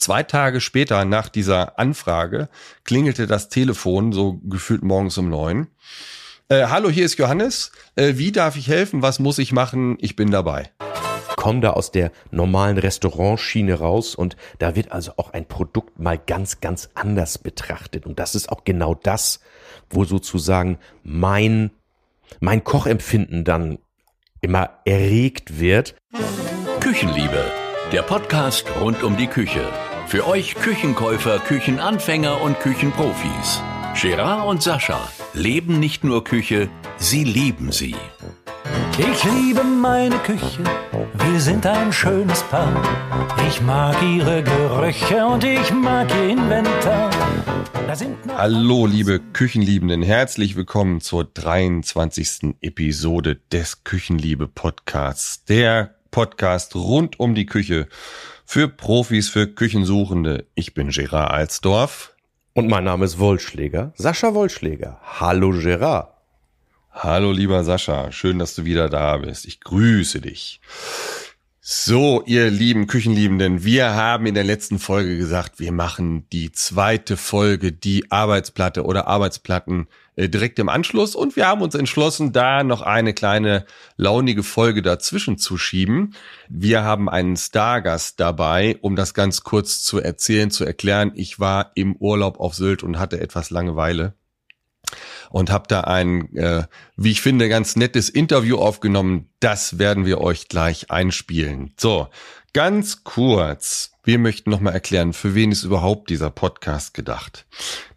Zwei Tage später nach dieser Anfrage klingelte das Telefon so gefühlt morgens um neun. Äh, hallo, hier ist Johannes. Äh, wie darf ich helfen? Was muss ich machen? Ich bin dabei. Komm da aus der normalen Restaurantschiene raus und da wird also auch ein Produkt mal ganz, ganz anders betrachtet. Und das ist auch genau das, wo sozusagen mein, mein Kochempfinden dann immer erregt wird. Küchenliebe, der Podcast rund um die Küche. Für euch Küchenkäufer, Küchenanfänger und Küchenprofis. Gerard und Sascha leben nicht nur Küche, sie lieben sie. Ich liebe meine Küche, wir sind ein schönes Paar. Ich mag ihre Gerüche und ich mag ihr Inventar. Hallo, liebe Küchenliebenden, herzlich willkommen zur 23. Episode des Küchenliebe Podcasts. Der Podcast rund um die Küche für Profis, für Küchensuchende. Ich bin Gerard Alsdorf. Und mein Name ist Wollschläger, Sascha Wollschläger. Hallo Gerard. Hallo lieber Sascha, schön, dass du wieder da bist. Ich grüße dich. So, ihr lieben Küchenliebenden, wir haben in der letzten Folge gesagt, wir machen die zweite Folge, die Arbeitsplatte oder Arbeitsplatten direkt im Anschluss und wir haben uns entschlossen, da noch eine kleine launige Folge dazwischen zu schieben. Wir haben einen Stargast dabei, um das ganz kurz zu erzählen, zu erklären. Ich war im Urlaub auf Sylt und hatte etwas Langeweile und habe da ein, äh, wie ich finde, ganz nettes Interview aufgenommen. Das werden wir euch gleich einspielen. So, ganz kurz. Wir möchten nochmal erklären, für wen ist überhaupt dieser Podcast gedacht.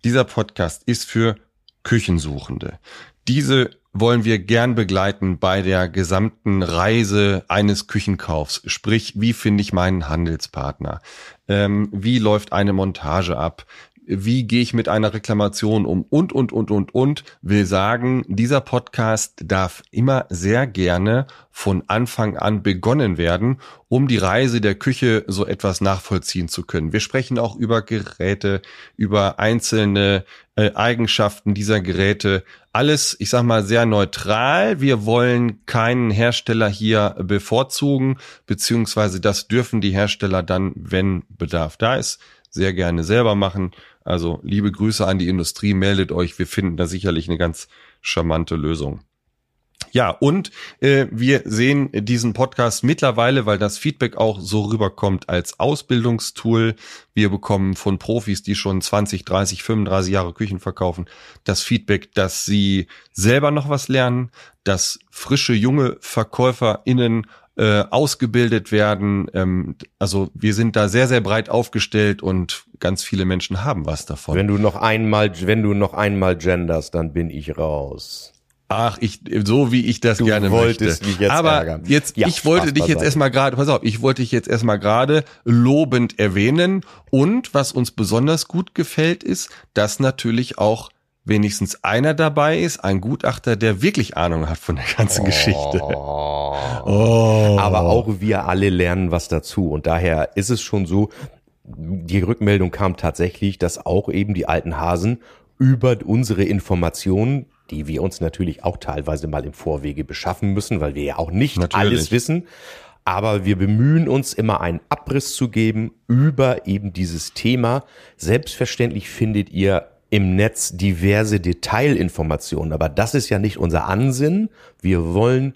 Dieser Podcast ist für Küchensuchende. Diese wollen wir gern begleiten bei der gesamten Reise eines Küchenkaufs. Sprich, wie finde ich meinen Handelspartner? Ähm, wie läuft eine Montage ab? Wie gehe ich mit einer Reklamation um und, und, und, und, und, will sagen, dieser Podcast darf immer sehr gerne von Anfang an begonnen werden, um die Reise der Küche so etwas nachvollziehen zu können. Wir sprechen auch über Geräte, über einzelne äh, Eigenschaften dieser Geräte. Alles, ich sag mal, sehr neutral. Wir wollen keinen Hersteller hier bevorzugen, beziehungsweise das dürfen die Hersteller dann, wenn Bedarf da ist, sehr gerne selber machen. Also liebe Grüße an die Industrie, meldet euch, wir finden da sicherlich eine ganz charmante Lösung. Ja, und äh, wir sehen diesen Podcast mittlerweile, weil das Feedback auch so rüberkommt als Ausbildungstool. Wir bekommen von Profis, die schon 20, 30, 35 Jahre Küchen verkaufen, das Feedback, dass sie selber noch was lernen, dass frische, junge VerkäuferInnen äh, ausgebildet werden. Ähm, also wir sind da sehr, sehr breit aufgestellt und ganz viele Menschen haben was davon. Wenn du noch einmal, wenn du noch einmal genders, dann bin ich raus. Ach, ich so wie ich das du gerne wolltest möchte. Mich jetzt Aber ärgern. jetzt, ja, ich wollte dich jetzt erstmal gerade, pass auf, ich wollte dich jetzt erstmal gerade lobend erwähnen. Und was uns besonders gut gefällt, ist, dass natürlich auch wenigstens einer dabei ist, ein Gutachter, der wirklich Ahnung hat von der ganzen Geschichte. Oh. Aber auch wir alle lernen was dazu. Und daher ist es schon so, die Rückmeldung kam tatsächlich, dass auch eben die alten Hasen über unsere Informationen, die wir uns natürlich auch teilweise mal im Vorwege beschaffen müssen, weil wir ja auch nicht Natürlich. alles wissen, aber wir bemühen uns immer einen Abriss zu geben über eben dieses Thema. Selbstverständlich findet ihr im Netz diverse Detailinformationen, aber das ist ja nicht unser Ansinn. Wir wollen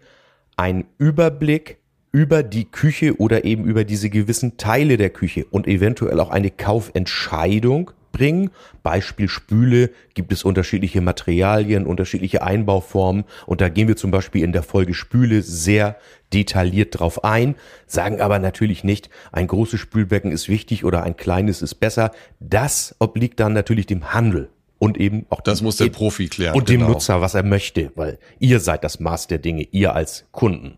einen Überblick über die Küche oder eben über diese gewissen Teile der Küche und eventuell auch eine Kaufentscheidung bringen. Beispiel Spüle gibt es unterschiedliche Materialien, unterschiedliche Einbauformen und da gehen wir zum Beispiel in der Folge Spüle sehr detailliert drauf ein, sagen aber natürlich nicht, ein großes Spülbecken ist wichtig oder ein kleines ist besser. Das obliegt dann natürlich dem Handel und eben auch Das dem- muss der Profi klären. und dem genau. Nutzer, was er möchte, weil ihr seid das Maß der Dinge, ihr als Kunden.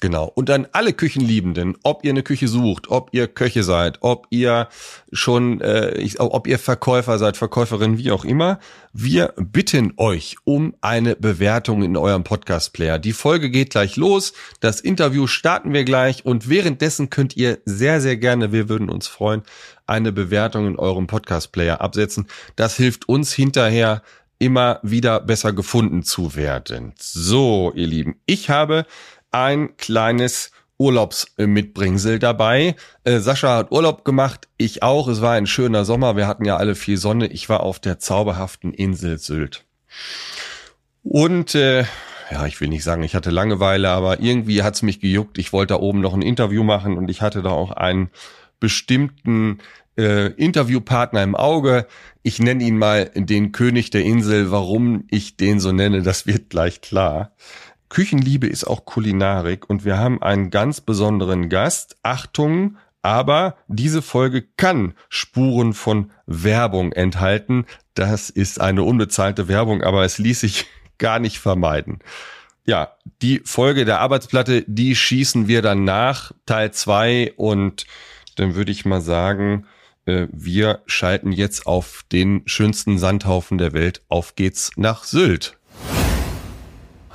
Genau. Und an alle Küchenliebenden, ob ihr eine Küche sucht, ob ihr Köche seid, ob ihr schon, äh, ich, ob ihr Verkäufer seid, Verkäuferin, wie auch immer, wir bitten euch um eine Bewertung in eurem Podcast-Player. Die Folge geht gleich los, das Interview starten wir gleich und währenddessen könnt ihr sehr, sehr gerne, wir würden uns freuen, eine Bewertung in eurem Podcast-Player absetzen. Das hilft uns hinterher immer wieder besser gefunden zu werden. So, ihr Lieben, ich habe ein kleines Urlaubsmitbringsel dabei. Äh, Sascha hat Urlaub gemacht, ich auch. Es war ein schöner Sommer. Wir hatten ja alle viel Sonne. Ich war auf der zauberhaften Insel Sylt. Und äh, ja, ich will nicht sagen, ich hatte Langeweile, aber irgendwie hat's mich gejuckt. Ich wollte da oben noch ein Interview machen und ich hatte da auch einen bestimmten äh, Interviewpartner im Auge. Ich nenne ihn mal den König der Insel. Warum ich den so nenne, das wird gleich klar. Küchenliebe ist auch Kulinarik und wir haben einen ganz besonderen Gast. Achtung, aber diese Folge kann Spuren von Werbung enthalten. Das ist eine unbezahlte Werbung, aber es ließ sich gar nicht vermeiden. Ja, die Folge der Arbeitsplatte, die schießen wir dann nach, Teil zwei und dann würde ich mal sagen, äh, wir schalten jetzt auf den schönsten Sandhaufen der Welt. Auf geht's nach Sylt.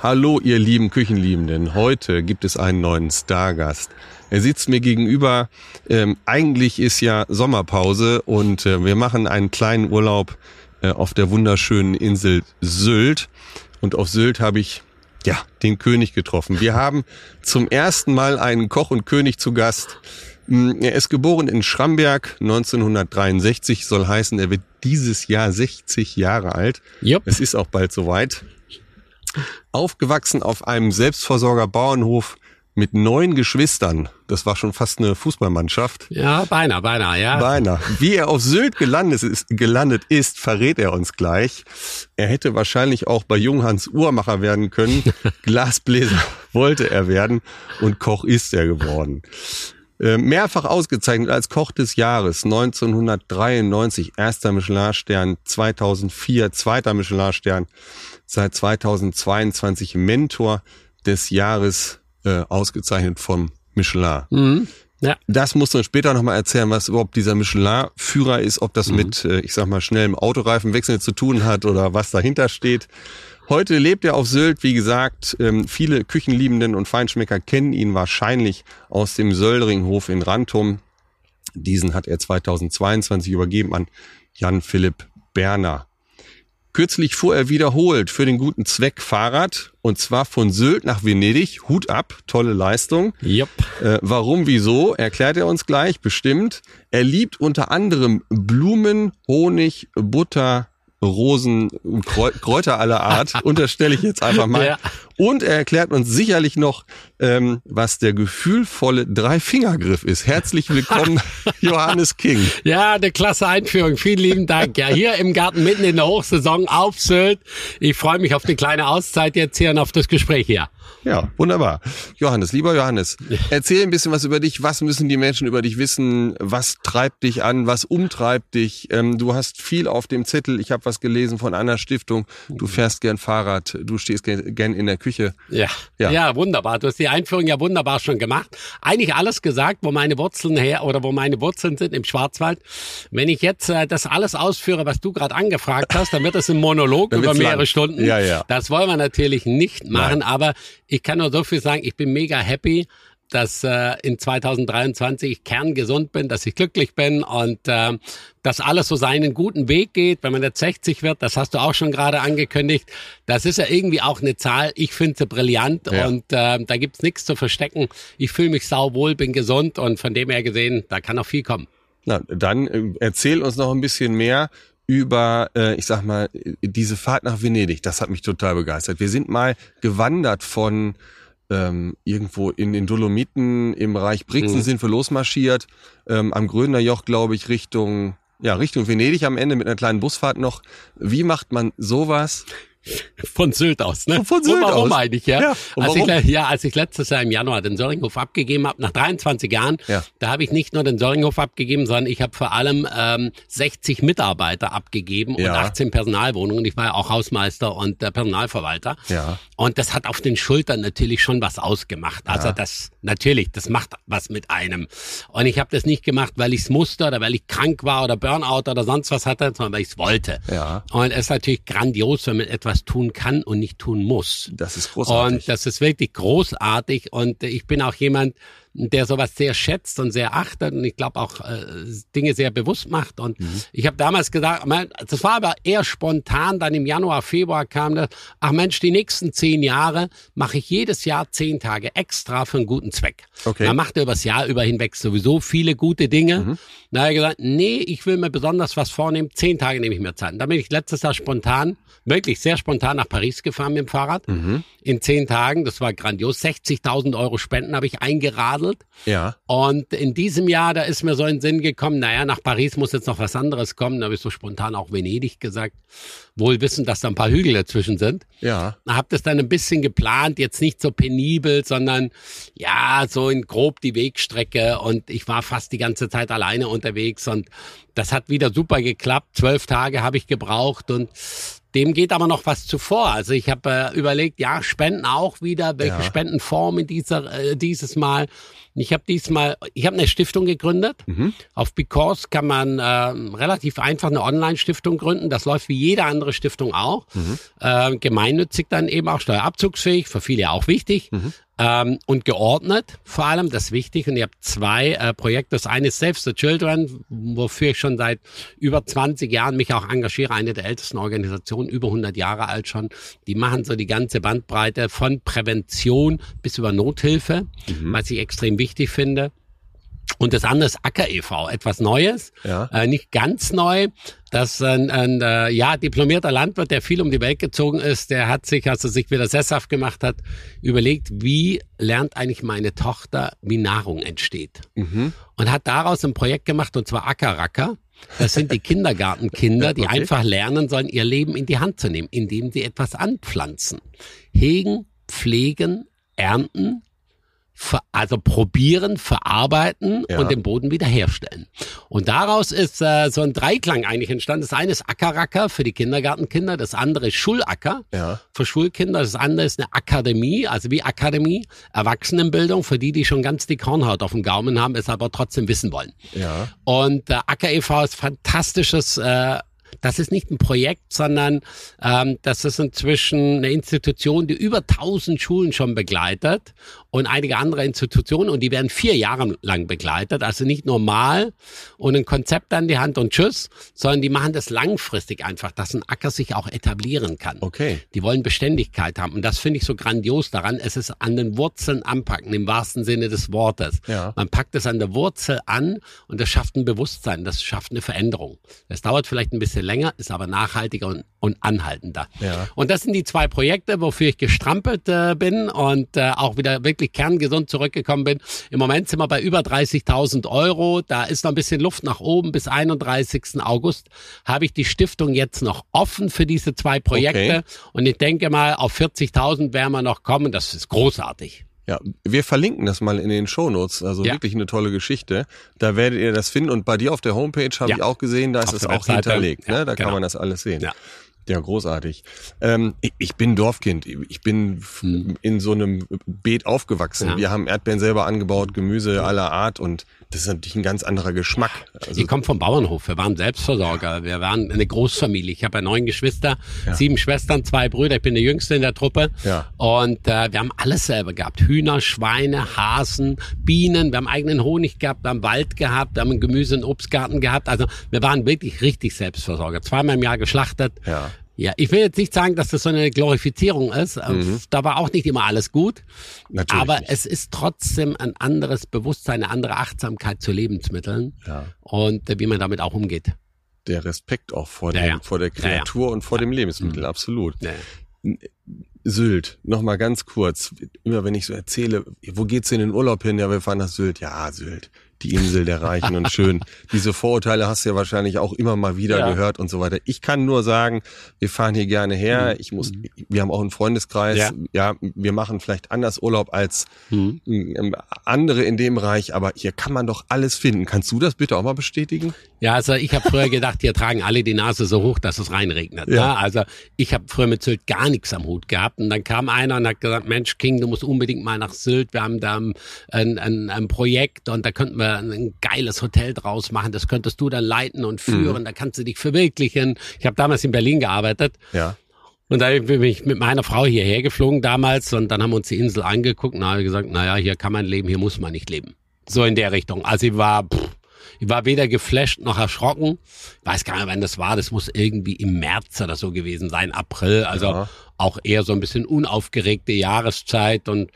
Hallo, ihr lieben Küchenliebenden. Heute gibt es einen neuen Stargast. Er sitzt mir gegenüber. Ähm, eigentlich ist ja Sommerpause und äh, wir machen einen kleinen Urlaub äh, auf der wunderschönen Insel Sylt. Und auf Sylt habe ich ja den König getroffen. Wir haben zum ersten Mal einen Koch und König zu Gast. Mm, er ist geboren in Schramberg 1963, soll heißen, er wird dieses Jahr 60 Jahre alt. Yep. Es ist auch bald soweit. Aufgewachsen auf einem Selbstversorger-Bauernhof mit neun Geschwistern. Das war schon fast eine Fußballmannschaft. Ja, beinahe, beinahe, ja. Beinahe. Wie er auf Sylt gelandet ist, gelandet ist, verrät er uns gleich. Er hätte wahrscheinlich auch bei Junghans Uhrmacher werden können. Glasbläser wollte er werden und Koch ist er geworden. Äh, mehrfach ausgezeichnet als Koch des Jahres 1993 erster Michelin-Stern, 2004 zweiter Michelin-Stern, seit 2022 Mentor des Jahres äh, ausgezeichnet vom Michelin. Mhm. Ja. Das musst du uns später nochmal erzählen, was überhaupt dieser Michelin-Führer ist, ob das Mhm. mit, äh, ich sag mal, schnellem Autoreifenwechsel zu tun hat oder was dahinter steht. Heute lebt er auf Sylt, wie gesagt. Ähm, viele Küchenliebenden und Feinschmecker kennen ihn wahrscheinlich aus dem Söldringhof in Rantum. Diesen hat er 2022 übergeben an Jan Philipp Berner. Kürzlich fuhr er wiederholt für den guten Zweck Fahrrad und zwar von Sylt nach Venedig. Hut ab, tolle Leistung. Yep. Äh, warum, wieso, erklärt er uns gleich, bestimmt. Er liebt unter anderem Blumen, Honig, Butter, Rosen, Kräuter aller Art, unterstelle ich jetzt einfach mal. Ja. Und er erklärt uns sicherlich noch, ähm, was der gefühlvolle Dreifingergriff ist. Herzlich willkommen, Johannes King. Ja, eine klasse Einführung. Vielen lieben Dank. Ja, hier im Garten mitten in der Hochsaison auf Sylt. Ich freue mich auf eine kleine Auszeit jetzt hier und auf das Gespräch hier. Ja, wunderbar. Johannes, lieber Johannes, erzähl ein bisschen was über dich. Was müssen die Menschen über dich wissen? Was treibt dich an? Was umtreibt dich? Ähm, du hast viel auf dem Zettel. Ich habe was gelesen von einer Stiftung. Du fährst gern Fahrrad. Du stehst gern, gern in der Küche. Ja. Ja. ja, wunderbar. Du hast die Einführung ja wunderbar schon gemacht. Eigentlich alles gesagt, wo meine Wurzeln her oder wo meine Wurzeln sind im Schwarzwald. Wenn ich jetzt äh, das alles ausführe, was du gerade angefragt hast, dann wird das ein Monolog über mehrere lang. Stunden. Ja, ja. Das wollen wir natürlich nicht machen, aber ich kann nur so viel sagen, ich bin mega happy, dass äh, in 2023 ich kerngesund bin, dass ich glücklich bin und äh, dass alles so seinen guten Weg geht. Wenn man jetzt 60 wird, das hast du auch schon gerade angekündigt, das ist ja irgendwie auch eine Zahl. Ich finde sie brillant Ja. und äh, da gibt's nichts zu verstecken. Ich fühle mich sauwohl, bin gesund und von dem her gesehen, da kann noch viel kommen. Na, dann äh, erzähl uns noch ein bisschen mehr über, äh, ich sag mal, äh, diese Fahrt nach Venedig. Das hat mich total begeistert. Wir sind mal gewandert von ähm, irgendwo in den Dolomiten im Bereich Brixen Mhm. sind wir losmarschiert, ähm, am Gröner Joch, glaube ich, Richtung ja, Richtung Venedig am Ende mit einer kleinen Busfahrt noch. Wie macht man sowas? Von Sylt aus, ne? Von Sylt und warum aus. eigentlich, ja? Ja, als, ich, warum? le- ja als ich letztes Jahr im Januar den Söringhof abgegeben habe, nach 23 Jahren, Ja. da habe ich nicht nur den Söringhof abgegeben, sondern ich habe vor allem ähm, 60 Mitarbeiter abgegeben Ja. und 18 Personalwohnungen. Ich war ja auch Hausmeister und äh, Personalverwalter. Ja. Und das hat auf den Schultern natürlich schon was ausgemacht. Also das, natürlich, das macht was mit einem. Und ich habe das nicht gemacht, weil ich es musste oder weil ich krank war oder Burnout oder sonst was hatte, sondern weil ich es wollte. Ja. Und es ist natürlich grandios, wenn man etwas tun kann und nicht tun muss. Das ist großartig. Und das ist wirklich großartig. Und ich bin auch jemand, der sowas sehr schätzt und sehr achtet und ich glaube auch äh, Dinge sehr bewusst macht. Und mhm. ich habe damals gesagt, das war aber eher spontan, dann im Januar, Februar kam das, ach Mensch, die nächsten zehn Jahre mache ich jedes Jahr zehn Tage extra für einen guten Zweck. Okay. Man macht übers Jahr über hinweg sowieso viele gute Dinge. Mhm. Da habe ich gesagt, nee, ich will mir besonders was vornehmen, zehn Tage nehme ich mir Zeit. Und dann bin ich letztes Jahr spontan, wirklich sehr spontan nach Paris gefahren mit dem Fahrrad. Mhm. In zehn Tagen, das war grandios, 60.000 Euro Spenden habe ich eingeradelt. Ja. Und in diesem Jahr, da ist mir so in den Sinn gekommen, naja, nach Paris muss jetzt noch was anderes kommen. Da habe ich so spontan auch Venedig gesagt. Wohl wissen, dass da ein paar Hügel dazwischen sind. Ja. Habe das dann ein bisschen geplant, jetzt nicht so penibel, sondern ja, so in grob die Wegstrecke. Und ich war fast die ganze Zeit alleine unterwegs und das hat wieder super geklappt. Zwölf Tage habe ich gebraucht und dem geht aber noch was zuvor. Also ich habe äh, überlegt, ja, Spenden auch wieder, welche ja. Spendenform in dieser, äh, dieses Mal. Ich habe diesmal, ich habe eine Stiftung gegründet. Mhm. Auf Because kann man äh, relativ einfach eine Online-Stiftung gründen. Das läuft wie jede andere Stiftung auch. Mhm. Äh, gemeinnützig dann eben auch steuerabzugsfähig, für viele auch wichtig. Mhm ähm, und geordnet vor allem, das ist wichtig. Und ihr habt zwei äh, Projekte. Das eine ist Save the Children, wofür ich schon seit über 20 Jahren mich auch engagiere, eine der ältesten Organisationen, über 100 Jahre alt schon. Die machen so die ganze Bandbreite von Prävention bis über Nothilfe, mhm. was ich extrem wichtig finde. Und das andere ist Acker e.V., etwas Neues, ja. äh, nicht ganz neu. Das ein, ein äh, ja, diplomierter Landwirt, der viel um die Welt gezogen ist, der hat sich, als er sich wieder sesshaft gemacht hat, überlegt, wie lernt eigentlich meine Tochter, wie Nahrung entsteht. Mhm. Und hat daraus ein Projekt gemacht, und zwar Ackerracker. Das sind die Kindergartenkinder, die okay. einfach lernen sollen, ihr Leben in die Hand zu nehmen, indem sie etwas anpflanzen. Hegen, pflegen, ernten, also probieren, verarbeiten ja. und den Boden wiederherstellen. Und daraus ist äh, so ein Dreiklang eigentlich entstanden. Das eine ist Ackerracker für die Kindergartenkinder, das andere ist Schulacker ja. für Schulkinder, das andere ist eine Akademie, also wie Akademie, Erwachsenenbildung für die, die schon ganz die Kornhaut auf dem Gaumen haben, es aber trotzdem wissen wollen. Ja. Und äh, Acker e.V. ist fantastisches äh, das ist nicht ein Projekt, sondern ähm, das ist inzwischen eine Institution, die über 1000 Schulen schon begleitet und einige andere Institutionen und die werden vier Jahre lang begleitet. Also nicht normal und ein Konzept an die Hand und tschüss, sondern die machen das langfristig einfach, dass ein Acker sich auch etablieren kann. Okay. Die wollen Beständigkeit haben und das finde ich so grandios daran. Es ist an den Wurzeln anpacken, im wahrsten Sinne des Wortes. Ja. Man packt es an der Wurzel an und das schafft ein Bewusstsein, das schafft eine Veränderung. Es dauert vielleicht ein bisschen länger, ist aber nachhaltiger und, und anhaltender. Ja. Und das sind die zwei Projekte, wofür ich gestrampelt äh, bin und äh, auch wieder wirklich kerngesund zurückgekommen bin. Im Moment sind wir bei über 30.000 Euro. Da ist noch ein bisschen Luft nach oben. Bis 31. August habe ich die Stiftung jetzt noch offen für diese zwei Projekte. Okay. Und ich denke mal, auf 40.000 werden wir noch kommen. Das ist großartig. Ja, wir verlinken das mal in den Shownotes. Also ja. wirklich eine tolle Geschichte. Da werdet ihr das finden. Und bei dir auf der Homepage habe ja. ich auch gesehen, da ist es auch Webseite. hinterlegt. Ne? Da genau. kann man das alles sehen. Ja. Ja, großartig. Ähm, ich, ich, bin Dorfkind. Ich bin hm. in so einem Beet aufgewachsen. Ja. Wir haben Erdbeeren selber angebaut, Gemüse aller Art und das ist natürlich ein ganz anderer Geschmack. Also ich komme vom Bauernhof. Wir waren Selbstversorger. Wir waren eine Großfamilie. Ich habe ja neun Geschwister, ja. sieben Schwestern, zwei Brüder. Ich bin der Jüngste in der Truppe. Ja. Und äh, wir haben alles selber gehabt. Hühner, Schweine, Hasen, Bienen. Wir haben eigenen Honig gehabt, wir haben Wald gehabt, wir haben einen Gemüse- und Obstgarten gehabt. Also wir waren wirklich richtig Selbstversorger. Zweimal im Jahr geschlachtet. Ja. Ja, ich will jetzt nicht sagen, dass das so eine Glorifizierung ist. Mhm. Da war auch nicht immer alles gut. Natürlich aber nicht. es ist trotzdem ein anderes Bewusstsein, eine andere Achtsamkeit zu Lebensmitteln ja. und äh, wie man damit auch umgeht. Der Respekt auch vor, ja, dem, ja. vor der Kreatur und vor dem Lebensmittel, mhm. absolut. Sylt, nochmal ganz kurz. Immer wenn ich so erzähle, wo geht's in den Urlaub hin? Ja, wir fahren nach Sylt. Ja, Sylt die Insel der Reichen und schön. Diese Vorurteile hast du ja wahrscheinlich auch immer mal wieder ja. gehört und so weiter. Ich kann nur sagen, wir fahren hier gerne her. Mhm. Ich muss, wir haben auch einen Freundeskreis. Ja, ja wir machen vielleicht anders Urlaub als mhm. Andere in dem Bereich, aber hier kann man doch alles finden. Kannst du das bitte auch mal bestätigen? Ja, also ich habe früher gedacht, hier tragen alle die Nase so hoch, dass es reinregnet. Ja. ja also ich habe früher mit Sylt gar nichts am Hut gehabt und dann kam einer und hat gesagt, Mensch King, du musst unbedingt mal nach Sylt. Wir haben da ein, ein, ein Projekt und da könnten wir ein geiles Hotel draus machen. Das könntest du dann leiten und führen. Mhm. Da kannst du dich verwirklichen. Ich habe damals in Berlin gearbeitet. Ja. Und da bin ich mit meiner Frau hierher geflogen damals und dann haben wir uns die Insel angeguckt und haben gesagt, naja, hier kann man leben, hier muss man nicht leben. So in der Richtung. Also ich war, pff, ich war weder geflasht noch erschrocken. Ich weiß gar nicht, wann das war. Das muss irgendwie im März oder so gewesen sein, April. Also Ja. auch eher so ein bisschen unaufgeregte Jahreszeit und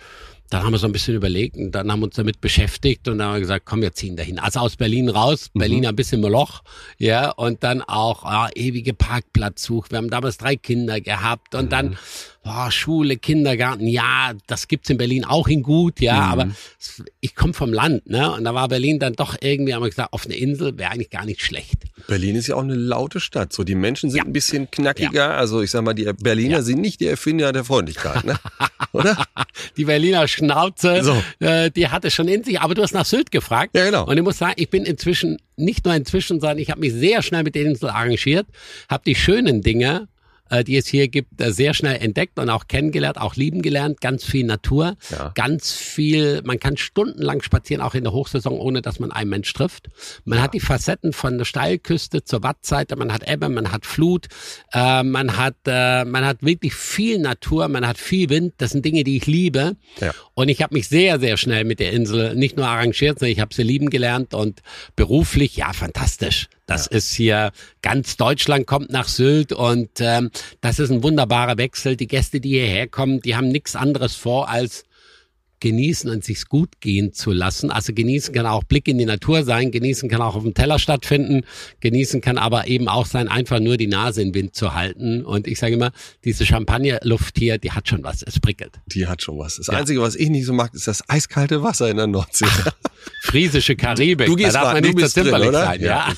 dann haben wir so ein bisschen überlegt und dann haben wir uns damit beschäftigt und dann haben wir gesagt, komm, wir ziehen dahin. Also aus Berlin raus, Berlin ein bisschen Moloch, ja, und dann auch ah, ewige Parkplatzsuche. Wir haben damals drei Kinder gehabt und dann boah, Schule, Kindergarten, ja, das gibt's in Berlin auch in gut, ja, aber es- ich komme vom Land, ne? Und da war Berlin dann doch irgendwie, haben wir gesagt, auf eine Insel wäre eigentlich gar nicht schlecht. Berlin ist ja auch eine laute Stadt. So, die Menschen sind Ja. ein bisschen knackiger. Also ich sag mal, die Berliner Ja. sind nicht die Erfinder der Freundlichkeit, ne? Oder? Die Berliner Schnauze, So. äh, die hat es schon in sich. Aber du hast nach Sylt gefragt. Ja, genau. Und ich muss sagen, ich bin inzwischen, nicht nur inzwischen, sondern ich habe mich sehr schnell mit der Insel arrangiert, habe die schönen Dinge, die es hier gibt, äh, sehr schnell entdeckt und auch kennengelernt, auch lieben gelernt. Ganz viel Natur, Ja. ganz viel, man kann stundenlang spazieren, auch in der Hochsaison, ohne dass man einen Mensch trifft. Man hat die Facetten von der Steilküste zur Wattseite, man hat Ebbe, man hat Flut, äh, man hat, äh, man hat wirklich viel Natur, man hat viel Wind. Das sind Dinge, die ich liebe. Ja. Und ich habe mich sehr, sehr schnell mit der Insel nicht nur arrangiert, sondern ich habe sie lieben gelernt und beruflich, ja, fantastisch. Das ist hier, ganz Deutschland kommt nach Sylt und ähm, das ist ein wunderbarer Wechsel. Die Gäste, die hierher kommen, die haben nichts anderes vor, als genießen und sich's gut gehen zu lassen. Also genießen kann auch Blick in die Natur sein, genießen kann auch auf dem Teller stattfinden, genießen kann aber eben auch sein, einfach nur die Nase in den Wind zu halten. Und ich sage immer, diese Champagnerluft hier, die hat schon was, es prickelt. Die hat schon was. Das Ja. Einzige, was ich nicht so mag, ist das eiskalte Wasser in der Nordsee. Friesische Karibik, Du gehst da darf man nicht bist drin, oder? sein. Ja.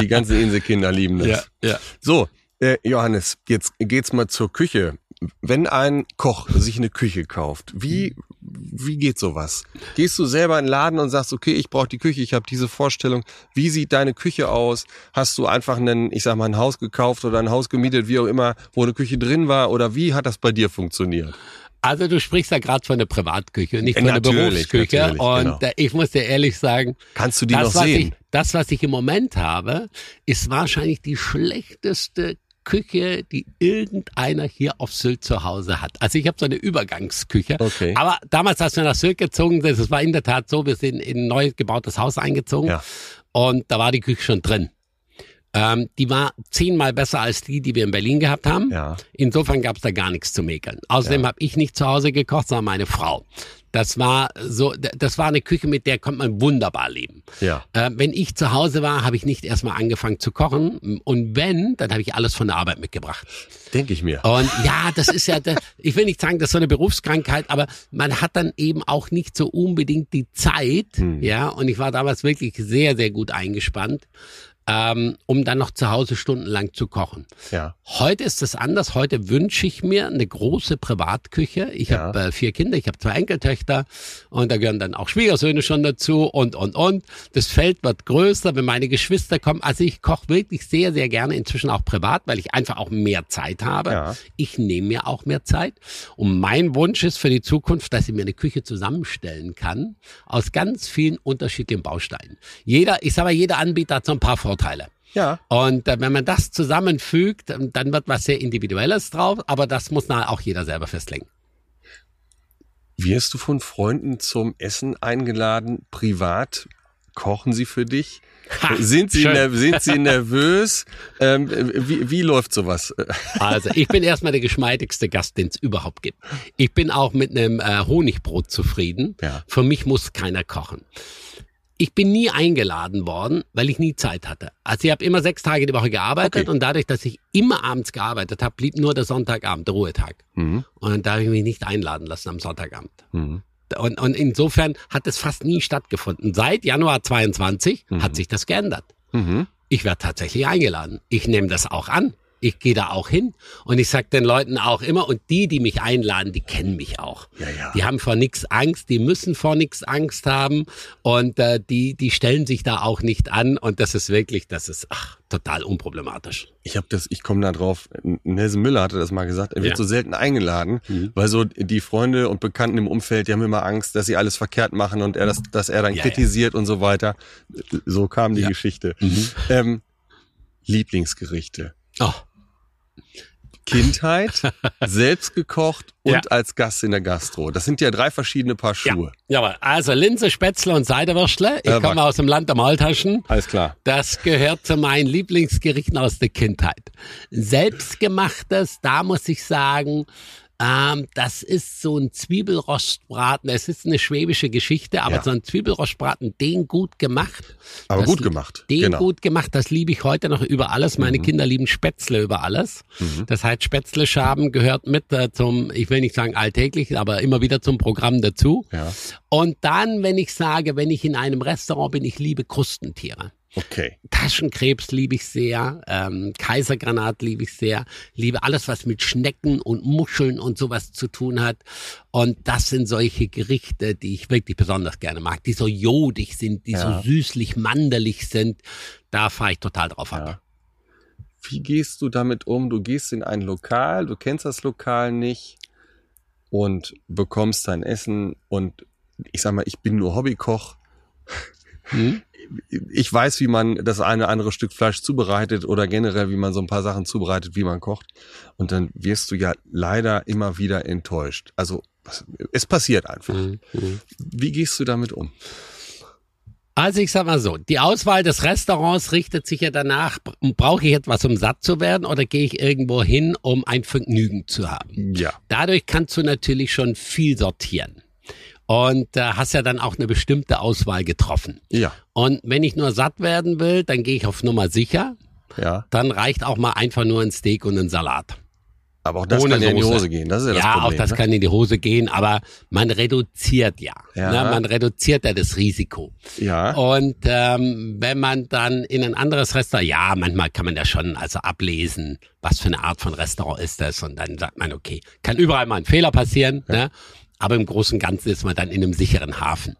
Die ganzen Inselkinder lieben das. Ja, ja. So, äh, Johannes, jetzt geht's mal zur Küche. Wenn ein Koch sich eine Küche kauft, wie wie geht sowas? Gehst du selber in den Laden und sagst, okay, ich brauche die Küche, ich habe diese Vorstellung. Wie sieht deine Küche aus? Hast du einfach einen, ich sag mal, ein Haus gekauft oder ein Haus gemietet, wie auch immer, wo eine Küche drin war? Oder wie hat das bei dir funktioniert? Also du sprichst ja gerade von der Privatküche, nicht von der Berufsküche. und genau. äh, ich muss dir ehrlich sagen, Kannst du die das, noch sehen? Ich, das, was ich im Moment habe, ist wahrscheinlich die schlechteste Küche, die irgendeiner hier auf Sylt zu Hause hat. Also ich habe so eine Übergangsküche. Okay. Aber damals, als wir nach Sylt gezogen sind, es war in der Tat so, wir sind in ein neu gebautes Haus eingezogen Ja. und da war die Küche schon drin. Ähm, die war zehnmal besser als die, die wir in Berlin gehabt haben. Ja. Insofern gab es da gar nichts zu meckern. Außerdem habe ich nicht zu Hause gekocht, sondern meine Frau. Das war so, das war eine Küche, mit der konnte man wunderbar leben. Ja. Äh, wenn ich zu Hause war, habe ich nicht erstmal angefangen zu kochen. Und wenn, dann habe ich alles von der Arbeit mitgebracht. Denke ich mir. Und ja, das ist ja, ich will nicht sagen, das ist so eine Berufskrankheit, aber man hat dann eben auch nicht so unbedingt die Zeit, ja. Und ich war damals wirklich sehr, sehr gut eingespannt, ähm, um dann noch zu Hause stundenlang zu kochen. Ja. Heute ist es anders. Heute wünsche ich mir eine große Privatküche. Ich Ja. habe äh, vier Kinder, ich habe zwei Enkeltöchter und da gehören dann auch Schwiegersöhne schon dazu und, und, und. Das Feld wird größer, wenn meine Geschwister kommen. Also ich koche wirklich sehr, sehr gerne inzwischen auch privat, weil ich einfach auch mehr Zeit habe. Ja. Ich nehme mir auch mehr Zeit. Und mein Wunsch ist für die Zukunft, dass ich mir eine Küche zusammenstellen kann aus ganz vielen unterschiedlichen Bausteinen. Jeder, ich sage mal, jeder Anbieter hat so ein paar Vorteile. Ja. Und äh, wenn man das zusammenfügt, ähm, dann wird was sehr Individuelles drauf, aber das muss dann auch jeder selber festlegen. Wirst du von Freunden zum Essen eingeladen, privat? Kochen sie für dich? Ha, sind, sie sind sie nervös? Ähm, wie, wie läuft sowas? Also ich bin erstmal der geschmeidigste Gast, den es überhaupt gibt. Ich bin auch mit einem äh, Honigbrot zufrieden. Ja. Für mich muss keiner kochen. Ich bin nie eingeladen worden, weil ich nie Zeit hatte. Also ich habe immer sechs Tage die Woche gearbeitet Okay. und dadurch, dass ich immer abends gearbeitet habe, blieb nur der Sonntagabend, der Ruhetag. Mhm. Und da habe ich mich nicht einladen lassen am Sonntagabend. Mhm. Und, und insofern hat es fast nie stattgefunden. Seit Januar 22 hat sich das geändert. Mhm. Ich werde tatsächlich eingeladen. Ich nehme das auch an. Ich gehe da auch hin. Und ich sag den Leuten auch immer, und die, die mich einladen, die kennen mich auch. Ja, ja. Die haben vor nichts Angst, die müssen vor nichts Angst haben. Und äh, die, die stellen sich da auch nicht an. Und das ist wirklich, das ist ach, total unproblematisch. Ich habe das, ich komme da drauf. Nelson Müller hatte das mal gesagt. Er wird Ja. so selten eingeladen, Mhm. weil so die Freunde und Bekannten im Umfeld, die haben immer Angst, dass sie alles verkehrt machen und er das, dass er dann kritisiert und so weiter. So kam die. Geschichte. Ähm, Lieblingsgerichte. Oh, Kindheit, selbst gekocht und Ja. als Gast in der Gastro. Das sind ja drei verschiedene Paar Schuhe. Ja, jawohl. Also Linse, Spätzle und Seidewürstle. Ich Ja, komme aus dem Land der Maultaschen. Alles klar. Das gehört zu meinen Lieblingsgerichten aus der Kindheit. Selbstgemachtes, da muss ich sagen, ähm, das ist so ein Zwiebelrostbraten. Es ist eine schwäbische Geschichte, aber Ja. so ein Zwiebelrostbraten, den gut gemacht. Aber gut gemacht. Den genau. gut gemacht, das liebe ich heute noch über alles. Meine Kinder lieben Spätzle über alles. Das heißt, Spätzle-Schaben gehört mit äh, zum, ich will nicht sagen alltäglich, aber immer wieder zum Programm dazu. Ja. Und dann, wenn ich sage, wenn ich in einem Restaurant bin, ich liebe Krustentiere. Okay. Taschenkrebs liebe ich sehr, ähm, Kaisergranat liebe ich sehr, liebe alles, was mit Schnecken und Muscheln und sowas zu tun hat. Und das sind solche Gerichte, die ich wirklich besonders gerne mag, die so jodig sind, die Ja. so süßlich mandelig sind. Da fahre ich total drauf ab. Ja. Wie gehst du damit um? Du gehst in ein Lokal, du kennst das Lokal nicht und bekommst dein Essen und ich sag mal, ich bin nur Hobbykoch. Hm? Ich weiß, wie man das eine andere Stück Fleisch zubereitet oder generell, wie man so ein paar Sachen zubereitet, wie man kocht. Und dann wirst du ja leider immer wieder enttäuscht. Also es passiert einfach. Mhm. Mhm. Wie gehst du damit um? Also ich sag mal so, die Auswahl des Restaurants richtet sich ja danach, brauche ich etwas, um satt zu werden oder gehe ich irgendwo hin, um ein Vergnügen zu haben? Ja. Dadurch kannst du natürlich schon viel sortieren. Und äh, hast ja dann auch eine bestimmte Auswahl getroffen. Ja. Und wenn ich nur satt werden will, dann gehe ich auf Nummer sicher. Ja. Dann reicht auch mal einfach nur ein Steak und ein Salat. Aber auch das Ohne kann ja in die Soße. Hose gehen. Das ist ja, Ja, das Problem. auch das ne? kann in die Hose gehen, aber man reduziert ja. Ja. Ne? Man reduziert ja das Risiko. Ja. Und ähm, wenn man dann in ein anderes Restaurant, ja, manchmal kann man ja schon also ablesen, was für eine Art von Restaurant ist das. Und dann sagt man, okay, kann überall mal ein Fehler passieren, ne? Aber im Großen und Ganzen ist man dann in einem sicheren Hafen.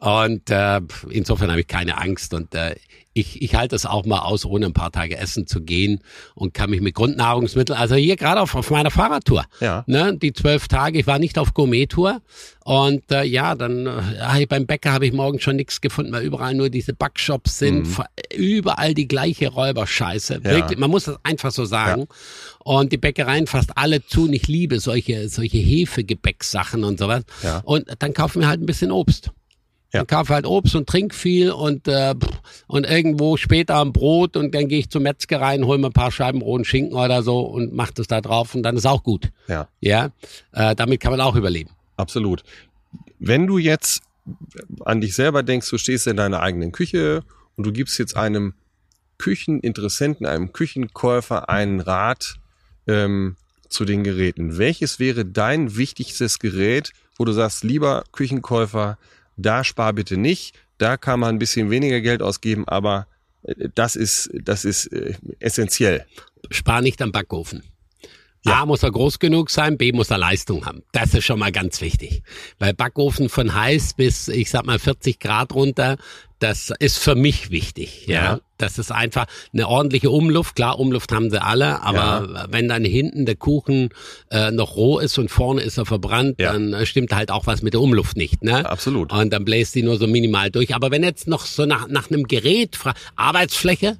Und äh, insofern habe ich keine Angst und äh, ich, ich halte es auch mal aus, ohne ein paar Tage essen zu gehen und kann mich mit Grundnahrungsmitteln, also hier gerade auf, auf meiner Fahrradtour, Ja. ne, die zwölf Tage, ich war nicht auf Gourmet-Tour und äh, ja, dann äh, beim Bäcker habe ich morgen schon nichts gefunden, weil überall nur diese Backshops sind, ver- überall die gleiche Räuberscheiße. Mhm. Ja. Wirklich, man muss das einfach so sagen. Und die Bäckereien fast alle zu und ich liebe solche, solche Hefegebäcksachen und sowas. Ja. Und dann kaufen wir halt ein bisschen Obst. Ja. Ich kaufe halt Obst und trink viel und, äh, und irgendwo später ein Brot und dann gehe ich zur Metzgerei und hole mir ein paar Scheiben rohen Schinken oder so und mach das da drauf und dann ist auch gut. Ja. Ja, äh, damit kann man auch überleben. Absolut. Wenn du jetzt an dich selber denkst, du stehst in deiner eigenen Küche und du gibst jetzt einem Kücheninteressenten, einem Küchenkäufer einen Rat ähm, zu den Geräten. Welches wäre dein wichtigstes Gerät, wo du sagst, lieber Küchenkäufer, da spar bitte nicht, da kann man ein bisschen weniger Geld ausgeben, aber äh, das ist, das ist äh, essentiell. Spar nicht am Backofen. A muss er groß genug sein, B muss er Leistung haben. Das ist schon mal ganz wichtig. Weil Backofen von heiß bis, ich sag mal, 40 Grad runter, das ist für mich wichtig. Ja. Ja. Das ist einfach eine ordentliche Umluft. Klar, Umluft haben sie alle, aber wenn dann hinten der Kuchen äh, noch roh ist und vorne ist er verbrannt, Ja. dann äh, stimmt halt auch was mit der Umluft nicht. Ne? Absolut. Und dann bläst die nur so minimal durch. Aber wenn jetzt noch so nach, nach einem Gerät, Arbeitsfläche,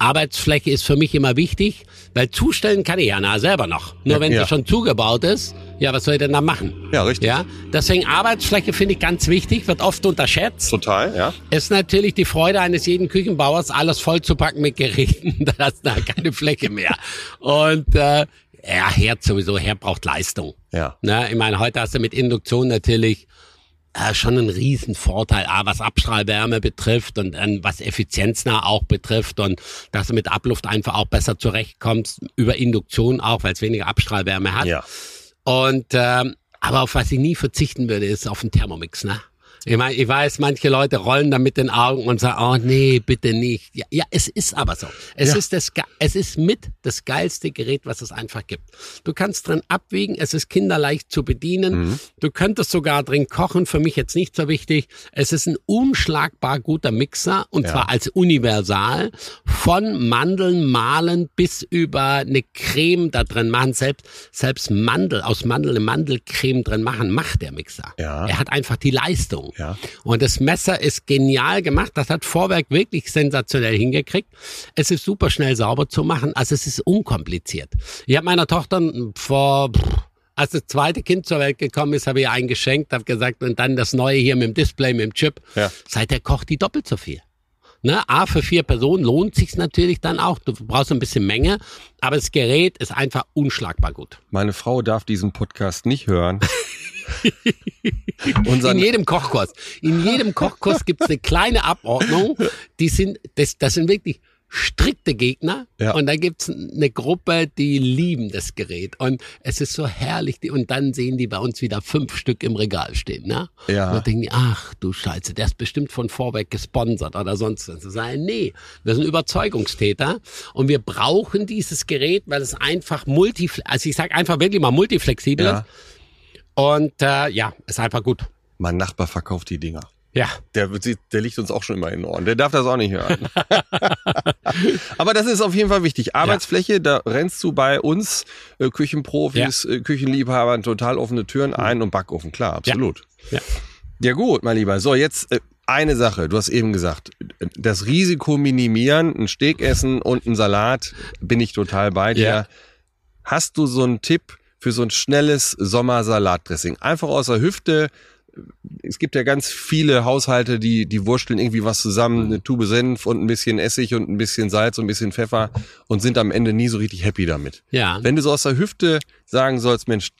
Arbeitsfläche ist für mich immer wichtig, weil zustellen kann ich ja na selber noch. Nur Ja, wenn ja. sie schon zugebaut ist, ja, was soll ich denn da machen? Ja, richtig. Ja, deswegen Arbeitsfläche finde ich ganz wichtig, wird oft unterschätzt. Total, ja. Ist natürlich die Freude eines jeden Küchenbauers, alles vollzupacken mit Geräten, da hast du da keine Fläche mehr. Und äh, ja, Herd sowieso, Herd braucht Leistung. Ja. Ne? Ich meine, heute hast du mit Induktion natürlich äh, schon einen riesen Vorteil, A, was Abstrahlwärme betrifft und dann was effizienznah auch betrifft und dass du mit Abluft einfach auch besser zurechtkommst, über Induktion auch, weil es weniger Abstrahlwärme hat. Ja. Und ähm, aber auf was ich nie verzichten würde, ist auf den Thermomix, ne? Ich meine, ich weiß, manche Leute rollen da mit den Augen und sagen, oh nee, bitte nicht. Ja, ja es ist aber so. Es Ja. ist das, es ist mit das geilste Gerät, was es einfach gibt. Du kannst drin abwiegen, es ist kinderleicht zu bedienen. Du könntest sogar drin kochen, für mich jetzt nicht so wichtig. Es ist ein unschlagbar guter Mixer und Ja. zwar als universal von Mandeln mahlen bis über eine Creme da drin machen, selbst, selbst Mandel, aus Mandel eine Mandelcreme drin machen, macht der Mixer. Ja. Er hat einfach die Leistung. Ja. Und das Messer ist genial gemacht. Das hat Vorwerk wirklich sensationell hingekriegt. Es ist super schnell sauber zu machen. Also es ist unkompliziert. Ich habe meiner Tochter vor, als das zweite Kind zur Welt gekommen ist, habe ich ihr einen geschenkt, habe gesagt, und dann das neue hier mit dem Display, mit dem Chip. Ja. Seither kocht die doppelt so viel. Ne, A, für vier Personen lohnt sich's natürlich dann auch. Du brauchst ein bisschen Menge, aber das Gerät ist einfach unschlagbar gut. Meine Frau darf diesen Podcast nicht hören. In jedem Kochkurs. In jedem Kochkurs gibt's eine kleine Abordnung. Die sind, das, das sind wirklich strikte Gegner. Ja. Und da gibt's eine Gruppe, die lieben das Gerät. Und es ist so herrlich. Die, und dann sehen die bei uns wieder fünf Stück im Regal stehen. Ne? Ja. Und dann denken die, ach du Scheiße, der ist bestimmt von Vorwerk gesponsert oder sonst was. Sagen, nee, wir sind Überzeugungstäter und wir brauchen dieses Gerät, weil es einfach multi, also ich sage einfach wirklich mal multiflexibel Ja. ist. Und äh, ja, ist einfach gut. mein Nachbar verkauft die Dinger. Ja. Der, der liegt uns auch schon immer in den Ohren. Der darf das auch nicht hören. Aber das ist auf jeden Fall wichtig. Arbeitsfläche, da rennst du bei uns äh, Küchenprofis, äh, Küchenliebhabern total offene Türen ein und Backofen. Klar, absolut. Ja. Ja gut, mein Lieber. So, jetzt äh, eine Sache. Du hast eben gesagt, das Risiko minimieren, ein Steak essen und ein Salat, bin ich total bei dir. Ja. Hast du so einen Tipp für so ein schnelles Sommersalatdressing? Einfach aus der Hüfte. Es gibt ja ganz viele Haushalte, die, die wursteln irgendwie was zusammen, eine Tube Senf und ein bisschen Essig und ein bisschen Salz und ein bisschen Pfeffer und sind am Ende nie so richtig happy damit. Ja. Wenn du so aus der Hüfte sagen sollst, Mensch,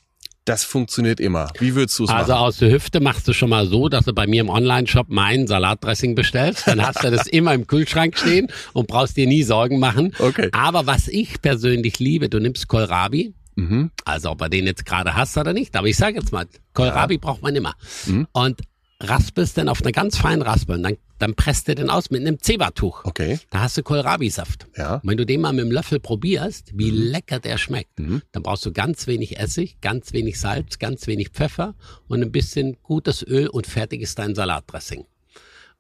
das funktioniert immer. Wie würdest du es Also machen? aus der Hüfte machst du schon mal so, dass du bei mir im Online-Shop mein Salatdressing bestellst. Dann hast du das immer im Kühlschrank stehen und brauchst dir nie Sorgen machen. Okay. Aber was ich persönlich liebe, du nimmst Kohlrabi. Mhm. Also ob er den jetzt gerade hast oder nicht. Aber ich sage jetzt mal, Kohlrabi braucht man immer. Mhm. Und raspelst dann auf einer ganz feinen Raspel. Und dann, dann presst du den aus mit einem Zewa-Tuch. Okay. Da hast du Kohlrabi-Saft. Ja. Und wenn du den mal mit dem Löffel probierst, wie Mhm. lecker der schmeckt, dann brauchst du ganz wenig Essig, ganz wenig Salz, ganz wenig Pfeffer und ein bisschen gutes Öl und fertig ist dein Salatdressing.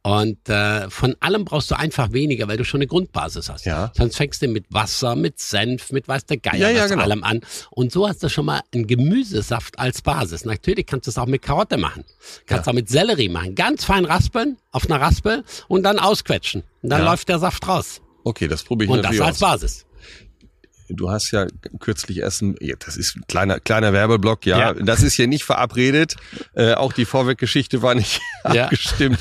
Und äh, von allem brauchst du einfach weniger, weil du schon eine Grundbasis hast. Ja. Sonst fängst du mit Wasser, mit Senf, mit weiß der Geier Ja, ja, genau. allem an. Und so hast du schon mal einen Gemüsesaft als Basis. Natürlich kannst du es auch mit Karotte machen. Kannst auch mit Sellerie machen. Ganz fein raspeln auf einer Raspel und dann ausquetschen. Und dann Ja. läuft der Saft raus. Okay, das probiere ich Und das natürlich als aus. Basis. Du hast ja kürzlich Essen, ja, das ist ein kleiner, kleiner Werbeblock, ja. Ja. Das ist hier nicht verabredet. Äh, auch die Vorweggeschichte war nicht Ja. abgestimmt.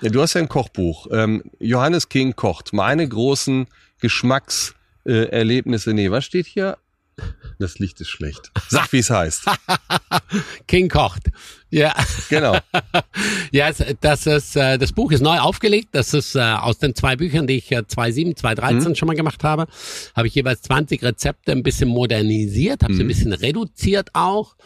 Ja, du hast ja ein Kochbuch. Ähm, Johannes King kocht. Meine großen Geschmackserlebnisse. Äh, nee, was steht hier? Das Licht ist schlecht. Sag, wie es heißt. King kocht. Ja, Genau. ja, das ist äh, das Buch ist neu aufgelegt. Das ist äh, aus den zwei Büchern, die ich äh, 2007, 2013 schon mal gemacht habe, habe ich jeweils 20 Rezepte ein bisschen modernisiert, habe sie ein bisschen reduziert auch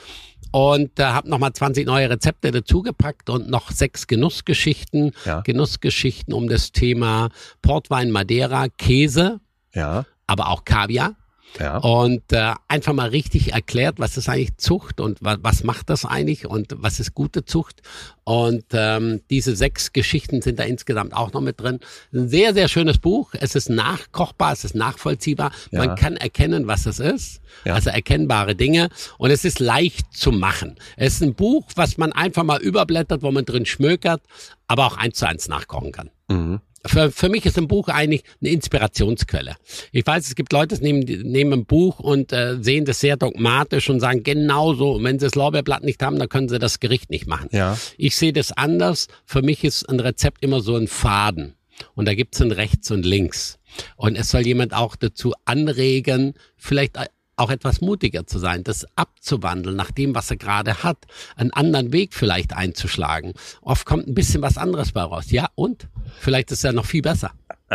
und äh, habe nochmal 20 neue Rezepte dazugepackt und noch sechs Genussgeschichten, Ja. Genussgeschichten um das Thema Portwein, Madeira, Käse, Ja. aber auch Kaviar. Ja. Und äh, einfach mal richtig erklärt, was ist eigentlich Zucht und wa was macht das eigentlich und was ist gute Zucht. Und ähm, diese sechs Geschichten sind da insgesamt auch noch mit drin. Ein sehr, sehr schönes Buch. Es ist nachkochbar, es ist nachvollziehbar. Ja. Man kann erkennen, was es ist. Ja. Also erkennbare Dinge. Und es ist leicht zu machen. Es ist ein Buch, was man einfach mal überblättert, wo man drin schmökert, aber auch eins zu eins nachkochen kann. Mhm. Für, für mich ist ein Buch eigentlich eine Inspirationsquelle. Ich weiß, es gibt Leute, die nehmen, nehmen ein Buch und äh, sehen das sehr dogmatisch und sagen, genau so. Und wenn sie das Lorbeerblatt nicht haben, dann können sie das Gericht nicht machen. Ja. Ich sehe das anders. Für mich ist ein Rezept immer so ein Faden. Und da gibt's ein Rechts und Links. Und es soll jemand auch dazu anregen, vielleicht auch etwas mutiger zu sein, das abzuwandeln nach dem, was er gerade hat, einen anderen Weg vielleicht einzuschlagen. Oft kommt ein bisschen was anderes bei raus. Ja, und? Vielleicht ist es ja noch viel besser.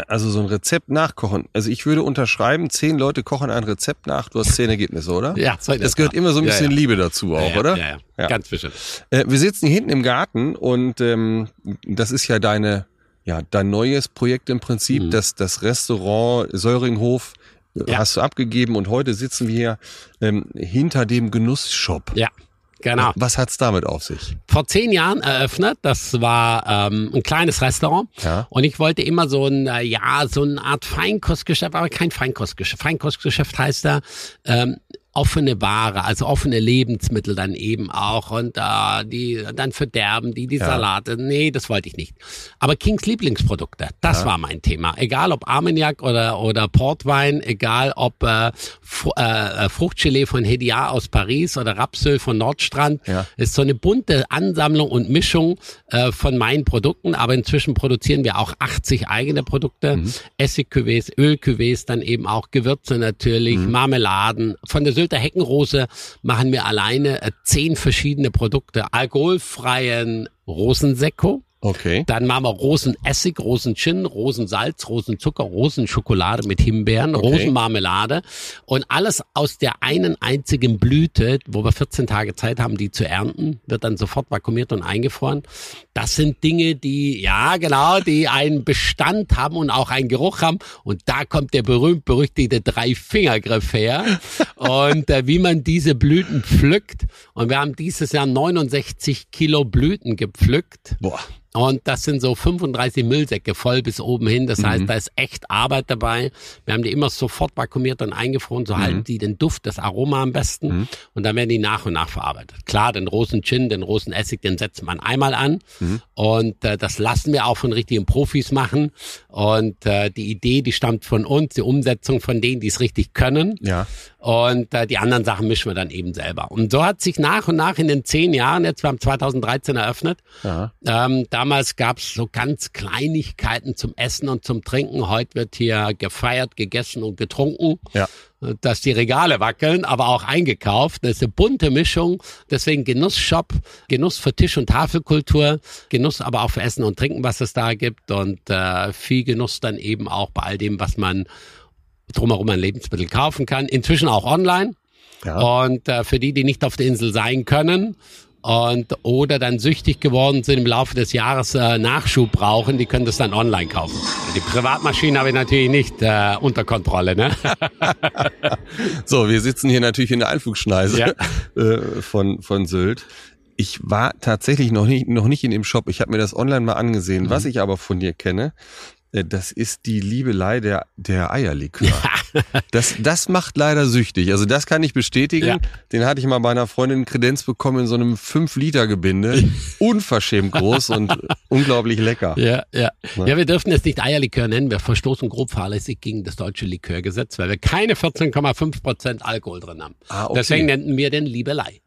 Also so ein Rezept nachkochen. Also ich würde unterschreiben, zehn Leute kochen ein Rezept nach, du hast zehn Ergebnisse, oder? Ja, so Das gehört immer so ein Ja, bisschen ja. Liebe dazu auch, ja, oder? Ja, ja, Ja. ganz bestimmt. Äh, wir sitzen hier hinten im Garten und ähm, das ist ja deine, ja, dein neues Projekt im Prinzip, Mhm. das, das Restaurant Säuringhof Ja. hast du abgegeben und heute sitzen wir hier ähm, hinter dem Genussshop. Ja, Genau. Was hat's damit auf sich? vor zehn Jahren eröffnet. Das war ähm, ein kleines Restaurant. Ja. Und ich wollte immer so ein, äh, ja, so eine Art Feinkostgeschäft, aber kein Feinkostgeschäft. Feinkostgeschäft heißt da, ähm, offene Ware, also offene Lebensmittel dann eben auch und äh, die dann verderben die die Ja. Salate. Nee, das wollte ich nicht. Aber Kings Lieblingsprodukte, das war mein Thema. Egal ob Armagnac oder oder Portwein, egal ob äh, Fr äh, Fruchtgelee von Hediard aus Paris oder Rapsöl von Nordstrand, Ja. ist so eine bunte Ansammlung und Mischung äh, von meinen Produkten, aber inzwischen produzieren wir auch 80 eigene Produkte, Mhm. Essigcuvées, Ölcuvées, dann eben auch Gewürze natürlich, Mhm. Marmeladen. Von der Sylter Heckenrose machen wir alleine äh, zehn verschiedene Produkte. Alkoholfreien Rosensekko, Okay. dann machen wir Rosenessig, Rosengin, Rosensalz, Rosenzucker, Rosenschokolade mit Himbeeren, Okay. Rosenmarmelade und alles aus der einen einzigen Blüte, wo wir 14 Tage Zeit haben, die zu ernten, wird dann sofort vakuumiert und eingefroren. Das sind Dinge, die, ja genau, die einen Bestand haben und auch einen Geruch haben und da kommt der berühmt-berüchtigte Drei-Fingergriff her und äh, wie man diese Blüten pflückt und wir haben dieses Jahr 69 Kilo Blüten gepflückt. Boah. Und das sind so 35 Müllsäcke voll bis oben hin. Das Mhm. heißt, da ist echt Arbeit dabei. Wir haben die immer sofort vakuumiert und eingefroren. Mhm. So halten die den Duft, das Aroma am besten. Und dann werden die nach und nach verarbeitet. Klar, den Rosen-Gin, den Rosenessig, den setzt man einmal an. Mhm. Und äh, das lassen wir auch von richtigen Profis machen. Und äh, die Idee, die stammt von uns, die Umsetzung von denen, die es richtig können. Ja. Und äh, die anderen Sachen mischen wir dann eben selber. Und so hat sich nach und nach in den zehn Jahren, jetzt wir haben 2013 eröffnet, ähm, damals gab's so ganz Kleinigkeiten zum Essen und zum Trinken. Heute wird hier gefeiert, gegessen und getrunken. Ja. Dass die Regale wackeln, aber auch eingekauft. Das ist eine bunte Mischung. Deswegen Genussshop, Genuss für Tisch- und Tafelkultur, Genuss aber auch für Essen und Trinken, was es da gibt. Und äh, viel Genuss dann eben auch bei all dem, was man drumherum an Lebensmitteln kaufen kann. Inzwischen auch online. Ja. Und äh, für die, die nicht auf der Insel sein können und oder dann süchtig geworden sind im Laufe des Jahres äh, Nachschub brauchen, die können das dann online kaufen. Die Privatmaschinen habe ich natürlich nicht äh, unter Kontrolle. Ne? So, wir sitzen hier natürlich in der Einflugschneise Ja. äh, von, von Sylt. Ich war tatsächlich noch nicht, noch nicht in dem Shop. Ich habe mir das online mal angesehen. Was ich aber von dir kenne, das ist die Liebelei der, der Eierlikör. Das, das macht leider süchtig. Also das kann ich bestätigen. Ja. Den hatte ich mal bei einer Freundin in Kredenz bekommen in so einem 5-Liter-Gebinde. Unverschämt groß und unglaublich lecker. Ja, ja. Ja, wir dürfen es nicht Eierlikör nennen. Wir verstoßen grob fahrlässig gegen das deutsche Likörgesetz, weil wir keine 14,5 Prozent Alkohol drin haben. Ah, okay. Deswegen nennen wir den Liebelei.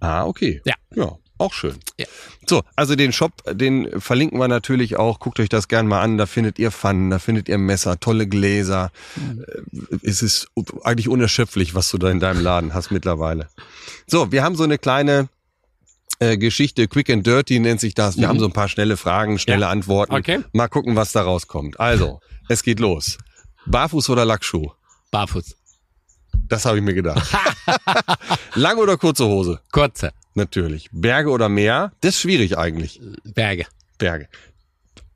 Ah, okay. Ja. Ja, auch schön. Ja. So, also den Shop, den verlinken wir natürlich auch. Guckt euch das gern mal an. Da findet ihr Pfannen, da findet ihr Messer, tolle Gläser. Äh, Es ist eigentlich unerschöpflich, was du da in deinem Laden hast mittlerweile. So, wir haben so eine kleine äh, Geschichte, Quick and Dirty nennt sich das. Wir haben so ein paar schnelle Fragen, schnelle Ja. Antworten. Okay. Mal gucken, was da rauskommt. Also, es geht los. Barfuß oder Lackschuh? Barfuß. Das habe ich mir gedacht. Lange oder kurze Hose? Kurze Natürlich. Berge oder Meer? Das ist schwierig eigentlich. Berge. Berge.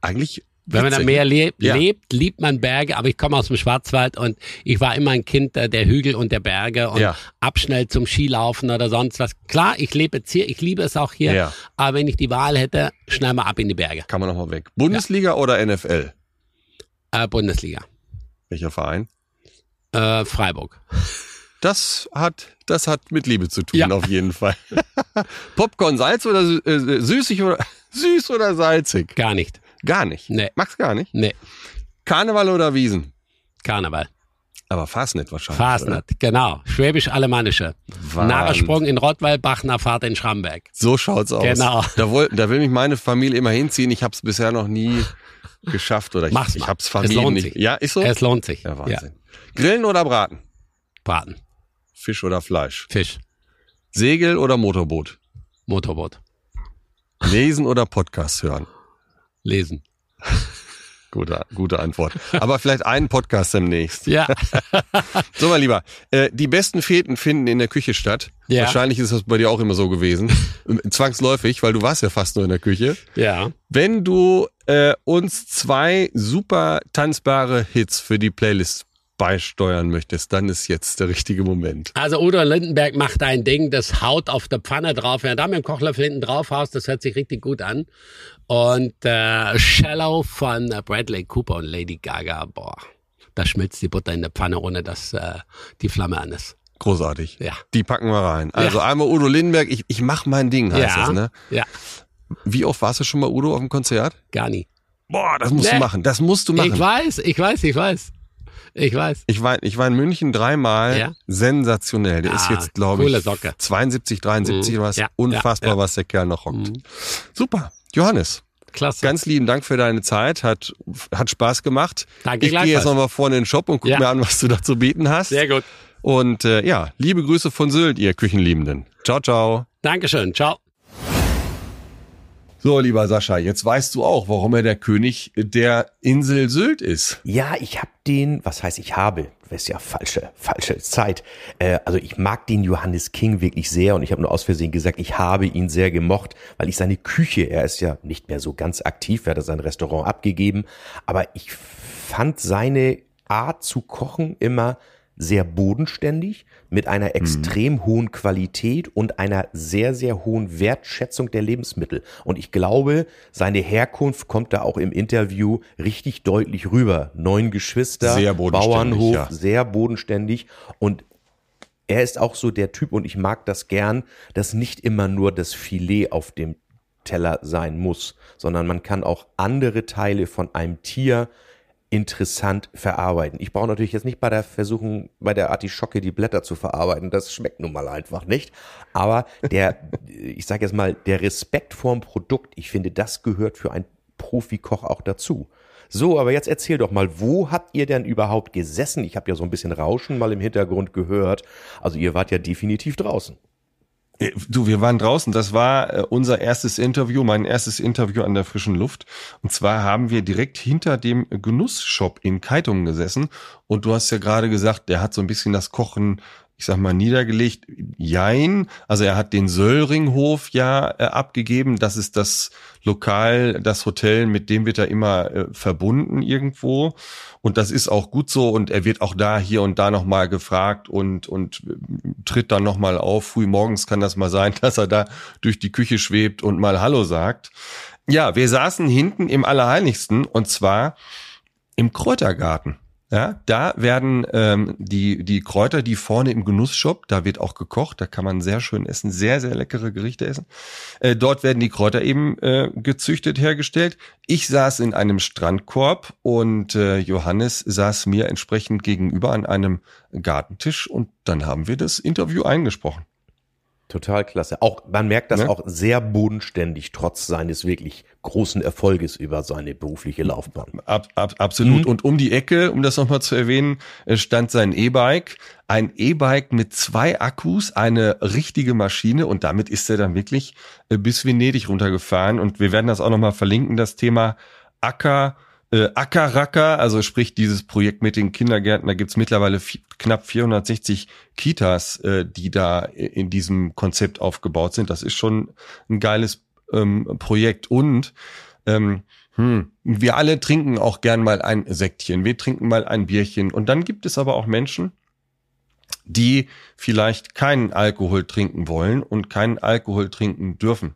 Eigentlich. Wenn man am. Meer le Ja. lebt, liebt man Berge, aber ich komme aus dem Schwarzwald und ich war immer ein Kind der Hügel und der Berge und Ja. abschnell zum Skilaufen oder sonst was. Klar, ich lebe jetzt hier, ich liebe es auch hier, Ja. aber wenn ich die Wahl hätte, schnell mal ab in die Berge. Kann man nochmal weg. Bundesliga oder NFL? Äh, Bundesliga. Welcher Verein? Äh, Freiburg. Das hat, das hat mit Liebe zu tun, Ja. auf jeden Fall. Popcorn, Salz oder äh, süßig oder süß oder salzig? Gar nicht. Gar nicht. Nee. Magst gar nicht? Nee. Karneval oder Wiesen? Karneval. Aber Fastnet wahrscheinlich. Fasnet. Genau. Schwäbisch-Alemannische. Wahnsinn. Narresprung in Rottweil, nach Fahrt in Schramberg. So schaut's aus. Genau. Da, woll, da will mich meine Familie immer hinziehen. Ich habe es bisher noch nie geschafft oder ich, Mach's ich mal. hab's Es Familien lohnt nicht. sich. Ja, ist so? Es lohnt sich. ja, Wahnsinn. Grillen oder braten? Braten. Fisch oder Fleisch? Fisch. Segel oder Motorboot? Motorboot. Lesen oder Podcast hören? Lesen. Gute, gute Antwort. Aber vielleicht einen Podcast demnächst. Ja. So, mein Lieber, äh, die besten Feten finden in der Küche statt. Ja. Wahrscheinlich ist das bei dir auch immer so gewesen. Zwangsläufig, weil du warst ja fast nur in der Küche. ja. Wenn du äh, uns zwei super tanzbare Hits für die Playlist beisteuern möchtest, dann ist jetzt der richtige Moment. Also Udo Lindenberg macht ein Ding, das haut auf der Pfanne drauf. Wenn du da mit dem Kochlöffel hinten drauf haust, das hört sich richtig gut an. Und äh, Shallow von Bradley Cooper und Lady Gaga, boah, da schmilzt die Butter in der Pfanne, ohne dass äh, die Flamme an ist. Großartig. Ja. Die packen wir rein. Also ja. einmal Udo Lindenberg, ich, ich mach mein Ding, heißt ja. das, ne? Ja. Wie oft warst du schon mal Udo auf dem Konzert? Gar nie. Boah, das musst Nee. du machen. Das musst du machen. Ich weiß, ich weiß, ich weiß. Ich weiß. Ich war, ich war in München dreimal. Ja. Sensationell. Der ist Ah, jetzt, glaube ich, Socke. 72, 73 Mhm. was. Ja, Unfassbar, ja, ja. was der Kerl noch rockt. Mhm. Super. Johannes, Klasse. ganz lieben Dank für deine Zeit. Hat, hat Spaß gemacht. Danke ich gehe jetzt nochmal vorne in den Shop und guck Ja. mir an, was du da zu bieten hast. Sehr gut. Und äh, ja, liebe Grüße von Sylt, ihr Küchenliebenden. Ciao, ciao. Dankeschön. Ciao. So, lieber Sascha, jetzt weißt du auch, warum er der König der Insel Sylt ist. Ja, ich habe den, was heißt ich habe, das ist ja falsche, falsche Zeit. Äh, also ich mag den Johannes King wirklich sehr und ich habe nur aus Versehen gesagt, ich habe ihn sehr gemocht, weil ich seine Küche, er ist ja nicht mehr so ganz aktiv, er hat sein Restaurant abgegeben, aber ich fand seine Art zu kochen immer sehr bodenständig, mit einer extrem hohen Qualität und einer sehr, sehr hohen Wertschätzung der Lebensmittel. Und ich glaube, seine Herkunft kommt da auch im Interview richtig deutlich rüber. Neun Geschwister, Sehr Bauernhof, ja. sehr bodenständig und er ist auch so der Typ und ich mag das gern, dass nicht immer nur das Filet auf dem Teller sein muss, sondern man kann auch andere Teile von einem Tier interessant verarbeiten. Ich brauche natürlich jetzt nicht bei der Versuchung, bei der Artischocke die Blätter zu verarbeiten. Das schmeckt nun mal einfach nicht. Aber der, ich sage jetzt mal, der Respekt vorm Produkt, ich finde, das gehört für einen Profikoch auch dazu. So, aber jetzt erzähl doch mal, wo habt ihr denn überhaupt gesessen? Ich habe ja so ein bisschen Rauschen mal im Hintergrund gehört. Also ihr wart ja definitiv draußen. Äh, Du, wir waren draußen. Das war äh, unser erstes Interview, mein erstes Interview an der frischen Luft. Und zwar haben wir direkt hinter dem Genussshop in Keitum gesessen. Und du hast ja gerade gesagt, der hat so ein bisschen das Kochen, ich sag mal, niedergelegt. Jein. Also er hat den Söllringhof ja äh, abgegeben. Das ist das Lokal, das Hotel, mit dem wird er immer äh, verbunden irgendwo. Und das ist auch gut so. Und er wird auch da hier und da nochmal gefragt und, und äh, tritt dann nochmal auf. Früh morgens kann das mal sein, dass er da durch die Küche schwebt und mal Hallo sagt. Ja, wir saßen hinten im Allerheiligsten und zwar im Kräutergarten. Ja, da werden ähm, die, die Kräuter, die vorne im Genussshop, da wird auch gekocht, da kann man sehr schön essen, sehr, sehr leckere Gerichte essen. Äh, dort werden die Kräuter eben äh, gezüchtet, hergestellt. Ich saß in einem Strandkorb und äh, Johannes saß mir entsprechend gegenüber an einem Gartentisch und dann haben wir das Interview eingesprochen. Total klasse. Auch man merkt das Ne? auch sehr bodenständig, trotz seines wirklich großen Erfolges über seine berufliche Laufbahn. Ab, ab, absolut. Mhm. Und um die Ecke, um das nochmal zu erwähnen, äh, stand sein E-Bike. Ein E-Bike mit zwei Akkus, eine richtige Maschine und damit ist er dann wirklich äh, bis Venedig runtergefahren. Und wir werden das auch nochmal verlinken, das Thema Acker, äh, Ackerracker, also sprich dieses Projekt mit den Kindergärten. Da gibt's mittlerweile knapp 460 Kitas, äh, die da in diesem Konzept aufgebaut sind. Das ist schon ein geiles ähm, Projekt. Und ähm, hm, wir alle trinken auch gern mal ein Sektchen, wir trinken mal ein Bierchen. Und dann gibt es aber auch Menschen, die vielleicht keinen Alkohol trinken wollen und keinen Alkohol trinken dürfen.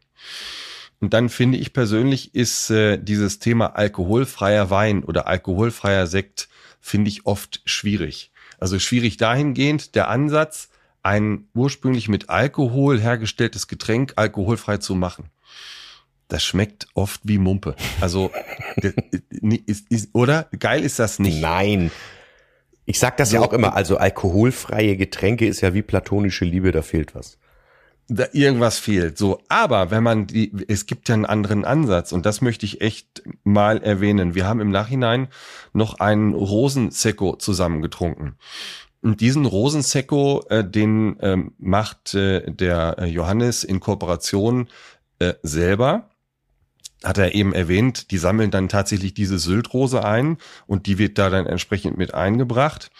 Und dann finde ich persönlich ist äh, dieses Thema alkoholfreier Wein oder alkoholfreier Sekt finde ich oft schwierig. Also schwierig dahingehend der Ansatz, ein ursprünglich mit Alkohol hergestelltes Getränk alkoholfrei zu machen. Das schmeckt oft wie Mumpe. Also ist, ist, oder geil ist das nicht. Nein. Ich sag das ja So. auch immer, also alkoholfreie Getränke ist ja wie platonische Liebe, da fehlt was. da irgendwas fehlt. So, aber wenn man die, es gibt ja einen anderen Ansatz und das möchte ich echt mal erwähnen. Wir haben im Nachhinein noch einen Rosensekko zusammengetrunken. Und diesen Rosensekko, äh, den ähm, macht äh, der äh, Johannes in Kooperation äh, selber. Hat er eben erwähnt, die sammeln dann tatsächlich diese Syltrose ein und die wird da dann entsprechend mit eingebracht.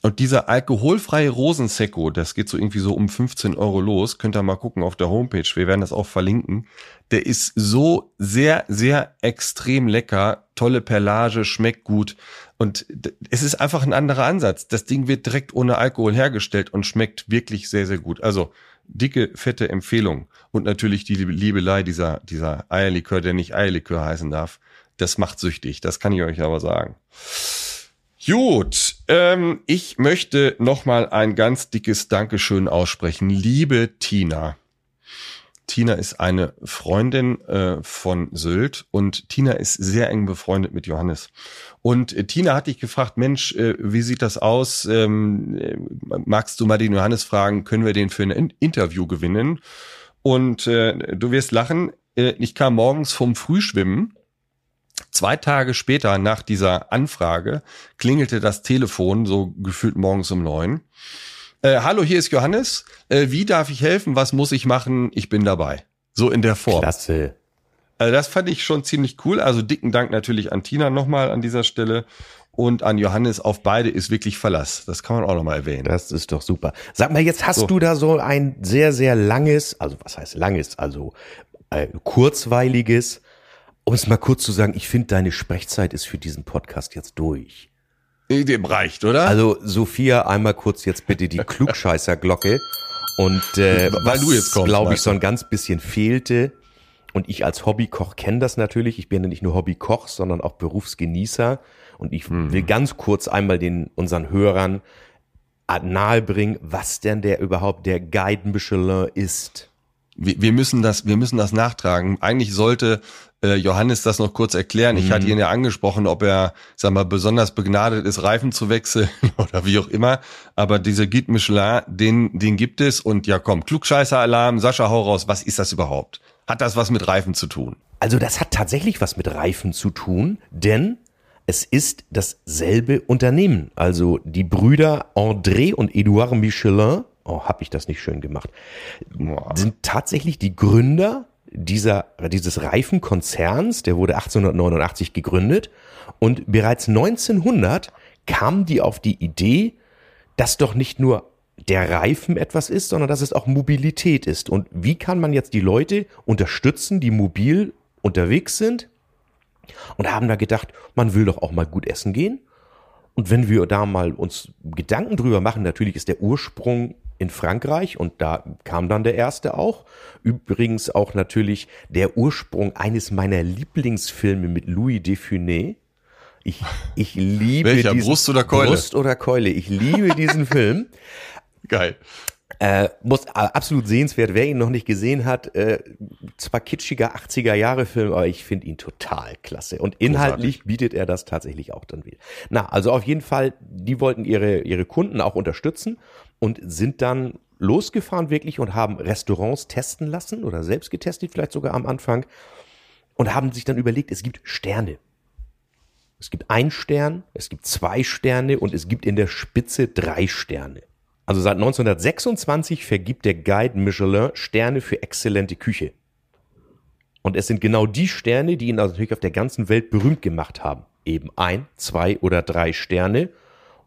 Und dieser alkoholfreie Rosensekko, das geht so irgendwie so um 15 Euro los, könnt ihr mal gucken auf der Homepage, wir werden das auch verlinken. Der ist so sehr, sehr extrem lecker, tolle Perlage, schmeckt gut. Und es ist einfach ein anderer Ansatz. Das Ding wird direkt ohne Alkohol hergestellt und schmeckt wirklich sehr, sehr gut. Also dicke, fette Empfehlung. Und natürlich die Liebelei dieser, dieser Eierlikör, der nicht Eierlikör heißen darf. Das macht süchtig, das kann ich euch aber sagen. Gut, ähm, ich möchte nochmal ein ganz dickes Dankeschön aussprechen. Liebe Tina. Tina ist eine Freundin äh, von Sylt und Tina ist sehr eng befreundet mit Johannes. Und äh, Tina hat dich gefragt, Mensch, äh, wie sieht das aus? Ähm, äh, magst du mal den Johannes fragen, können wir den für ein In Interview gewinnen? Und äh, du wirst lachen, äh, ich kam morgens vom Frühschwimmen Zwei Tage später nach dieser Anfrage klingelte das Telefon, so gefühlt morgens um neun. Äh, Hallo, hier ist Johannes. Äh, wie darf ich helfen? Was muss ich machen? Ich bin dabei. So in der Form. Klasse. Also das fand ich schon ziemlich cool. Also dicken Dank natürlich an Tina nochmal an dieser Stelle und an Johannes. Auf beide ist wirklich Verlass. Das kann man auch nochmal erwähnen. Das ist doch super. Sag mal, jetzt hast so. du da so ein sehr, sehr langes, also was heißt langes, also äh, kurzweiliges um es mal kurz zu sagen, ich finde, deine Sprechzeit ist für diesen Podcast jetzt durch. Dem reicht, oder? Also, Sophia, einmal kurz jetzt bitte die Klugscheißer-Glocke. Und äh, Weil was, du jetzt kommst, glaube ich, so ein ganz bisschen fehlte, und ich als Hobbykoch kenne das natürlich, ich bin ja nicht nur Hobbykoch, sondern auch Berufsgenießer. Und ich mhm. will ganz kurz einmal den unseren Hörern nahebringen, was denn der überhaupt der Guide Michelin ist. Wir, wir müssen das, wir müssen das nachtragen. Eigentlich sollte äh, Johannes das noch kurz erklären. Ich hatte mhm. ihn ja angesprochen, ob er, sag mal, besonders begnadet ist, Reifen zu wechseln oder wie auch immer. Aber diese Guide Michelin, den, den gibt es. Und ja, komm, Klugscheißer-Alarm, Sascha, hau raus. Was ist das überhaupt? Hat das was mit Reifen zu tun? Also das hat tatsächlich was mit Reifen zu tun, denn es ist dasselbe Unternehmen. Also die Brüder André und Edouard Michelin, oh, hab ich das nicht schön gemacht, sind tatsächlich die Gründer dieser, dieses Reifenkonzerns, der wurde 1889 gegründet und bereits 1900 kamen die auf die Idee, dass doch nicht nur der Reifen etwas ist, sondern dass es auch Mobilität ist. Und wie kann man jetzt die Leute unterstützen, die mobil unterwegs sind? Und haben da gedacht, man will doch auch mal gut essen gehen. Und wenn wir da mal uns Gedanken drüber machen, natürlich ist der Ursprung in Frankreich und da kam dann der erste auch. Übrigens auch natürlich der Ursprung eines meiner Lieblingsfilme mit Louis Defuné. Ich, ich liebe Welcher, diesen, Brust oder Keule? Brust oder Keule. Ich liebe diesen Film. Geil. Äh, muss äh, absolut sehenswert, wer ihn noch nicht gesehen hat. Äh, zwar kitschiger 80er Jahre Film, aber ich finde ihn total klasse. Und inhaltlich Großartig. bietet er das tatsächlich auch dann wieder. Na, also auf jeden Fall, die wollten ihre, ihre Kunden auch unterstützen und sind dann losgefahren wirklich und haben Restaurants testen lassen oder selbst getestet, vielleicht sogar am Anfang und haben sich dann überlegt, es gibt Sterne. Es gibt ein Stern, es gibt zwei Sterne und es gibt in der Spitze drei Sterne. Also seit 1926 vergibt der Guide Michelin Sterne für exzellente Küche. Und es sind genau die Sterne, die ihn also natürlich auf der ganzen Welt berühmt gemacht haben. Eben ein, zwei oder drei Sterne.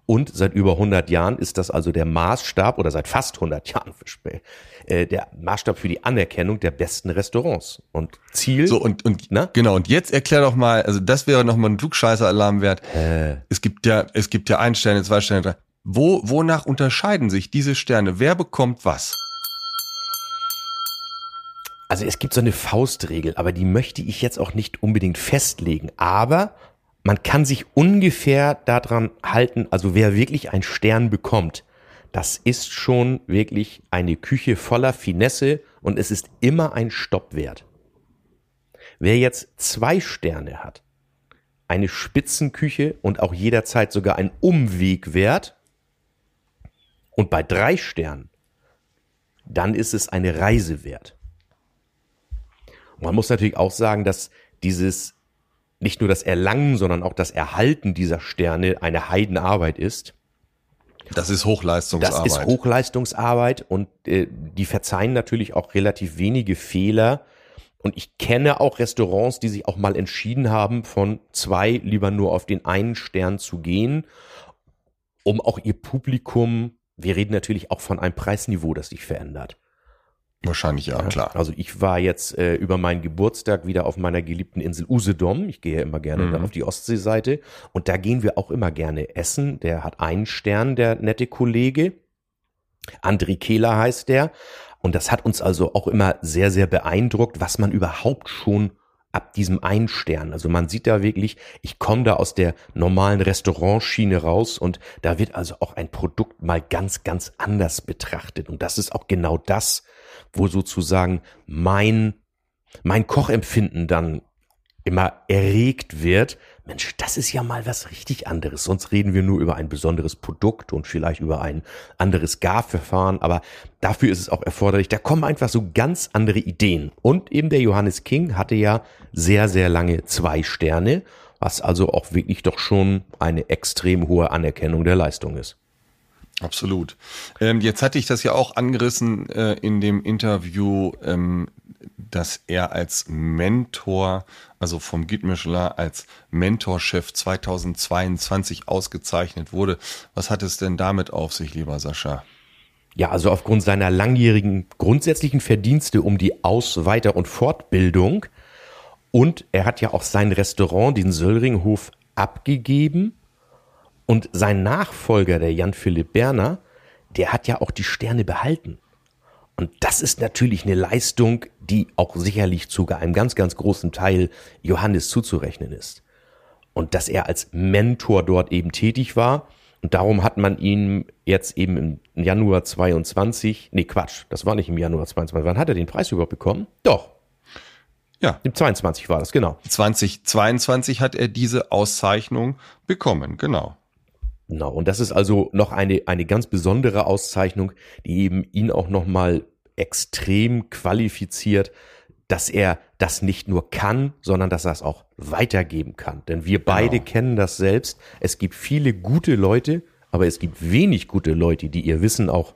Und seit über 100 Jahren ist das also der Maßstab, oder seit fast 100 Jahren, äh, der Maßstab für die Anerkennung der besten Restaurants. Und Ziel. So, und, und, Na? genau. Und jetzt erklär doch mal, also das wäre noch mal ein Klugscheißer-Alarm wert. Äh. Es gibt ja, es gibt ja ein Sterne, zwei Sterne, drei. Wo, wonach unterscheiden sich diese Sterne? Wer bekommt was? Also es gibt so eine Faustregel, aber die möchte ich jetzt auch nicht unbedingt festlegen. Aber man kann sich ungefähr daran halten, also wer wirklich einen Stern bekommt, das ist schon wirklich eine Küche voller Finesse und es ist immer ein Stoppwert. Wer jetzt zwei Sterne hat, eine Spitzenküche und auch jederzeit sogar ein Umwegwert, und bei drei Sternen, dann ist es eine Reise wert. Man muss natürlich auch sagen, dass dieses nicht nur das Erlangen, sondern auch das Erhalten dieser Sterne eine Heidenarbeit ist. Das ist Hochleistungsarbeit. Das ist Hochleistungsarbeit und äh, die verzeihen natürlich auch relativ wenige Fehler. Und ich kenne auch Restaurants, die sich auch mal entschieden haben, von zwei lieber nur auf den einen Stern zu gehen um auch ihr Publikum, wir reden natürlich auch von einem Preisniveau, das sich verändert. Wahrscheinlich ja, klar. Also ich war jetzt äh, über meinen Geburtstag wieder auf meiner geliebten Insel Usedom. Ich gehe ja immer gerne Mhm. auf die Ostseeseite. Und da gehen wir auch immer gerne essen. Der hat einen Stern, der nette Kollege. André Kehler heißt der. Und das hat uns also auch immer sehr, sehr beeindruckt, was man überhaupt schon ab diesem einen Stern. Also man sieht da wirklich, ich komme da aus der normalen Restaurantschiene raus und da wird also auch ein Produkt mal ganz, ganz anders betrachtet. Und das ist auch genau das, wo sozusagen mein, mein Kochempfinden dann immer erregt wird. Mensch, das ist ja mal was richtig anderes. Sonst reden wir nur über ein besonderes Produkt und vielleicht über ein anderes Garverfahren. Aber dafür ist es auch erforderlich. Da kommen einfach so ganz andere Ideen. Und eben der Johannes King hatte ja sehr, sehr lange zwei Sterne, was also auch wirklich doch schon eine extrem hohe Anerkennung der Leistung ist. Absolut. Ähm, jetzt hatte ich das ja auch angerissen äh, in dem Interview, ähm, dass er als Mentor, also vom Michelin als Mentorchef 2022 ausgezeichnet wurde. Was hat es denn damit auf sich, lieber Sascha? Ja, also aufgrund seiner langjährigen grundsätzlichen Verdienste um die Aus-, Weiter- und Fortbildung. Und er hat ja auch sein Restaurant, den Söllringhof, abgegeben. Und sein Nachfolger, der Jan-Philipp Berner, der hat ja auch die Sterne behalten. Und das ist natürlich eine Leistung, die auch sicherlich sogar einem ganz, ganz großen Teil Johannes zuzurechnen ist. Und dass er als Mentor dort eben tätig war. Und darum hat man ihn jetzt eben im Januar 22, nee Quatsch, das war nicht im Januar 22, wann hat er den Preis überhaupt bekommen? Doch, Ja, im 22 war das, genau. 2022 hat er diese Auszeichnung bekommen, genau. Genau, und das ist also noch eine, eine ganz besondere Auszeichnung, die eben ihn auch nochmal extrem qualifiziert, dass er das nicht nur kann, sondern dass er es auch weitergeben kann. Denn wir beide Genau. kennen das selbst. Es gibt viele gute Leute, aber es gibt wenig gute Leute, die ihr Wissen auch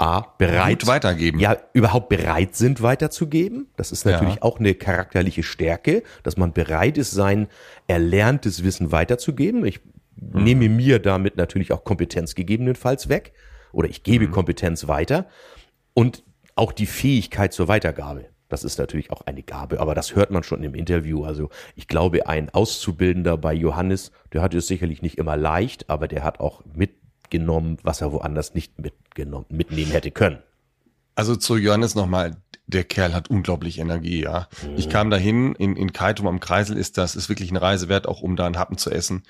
A, bereit Gut weitergeben. Ja, überhaupt bereit sind weiterzugeben. Das ist natürlich Ja. auch eine charakterliche Stärke, dass man bereit ist, sein erlerntes Wissen weiterzugeben. Ich Mhm. nehme mir damit natürlich auch Kompetenz gegebenenfalls weg oder ich gebe Mhm. Kompetenz weiter und auch die Fähigkeit zur Weitergabe. Das ist natürlich auch eine Gabe, aber das hört man schon im Interview. Also ich glaube, ein Auszubildender bei Johannes, der hatte es sicherlich nicht immer leicht, aber der hat auch mitgenommen, was er woanders nicht mitgenommen, mitnehmen hätte können. Also zu Johannes nochmal, der Kerl hat unglaublich Energie, ja. Mhm. Ich kam dahin, in, in Kaitum am Kreisel ist das, ist wirklich eine Reise wert, auch um da einen Happen zu essen.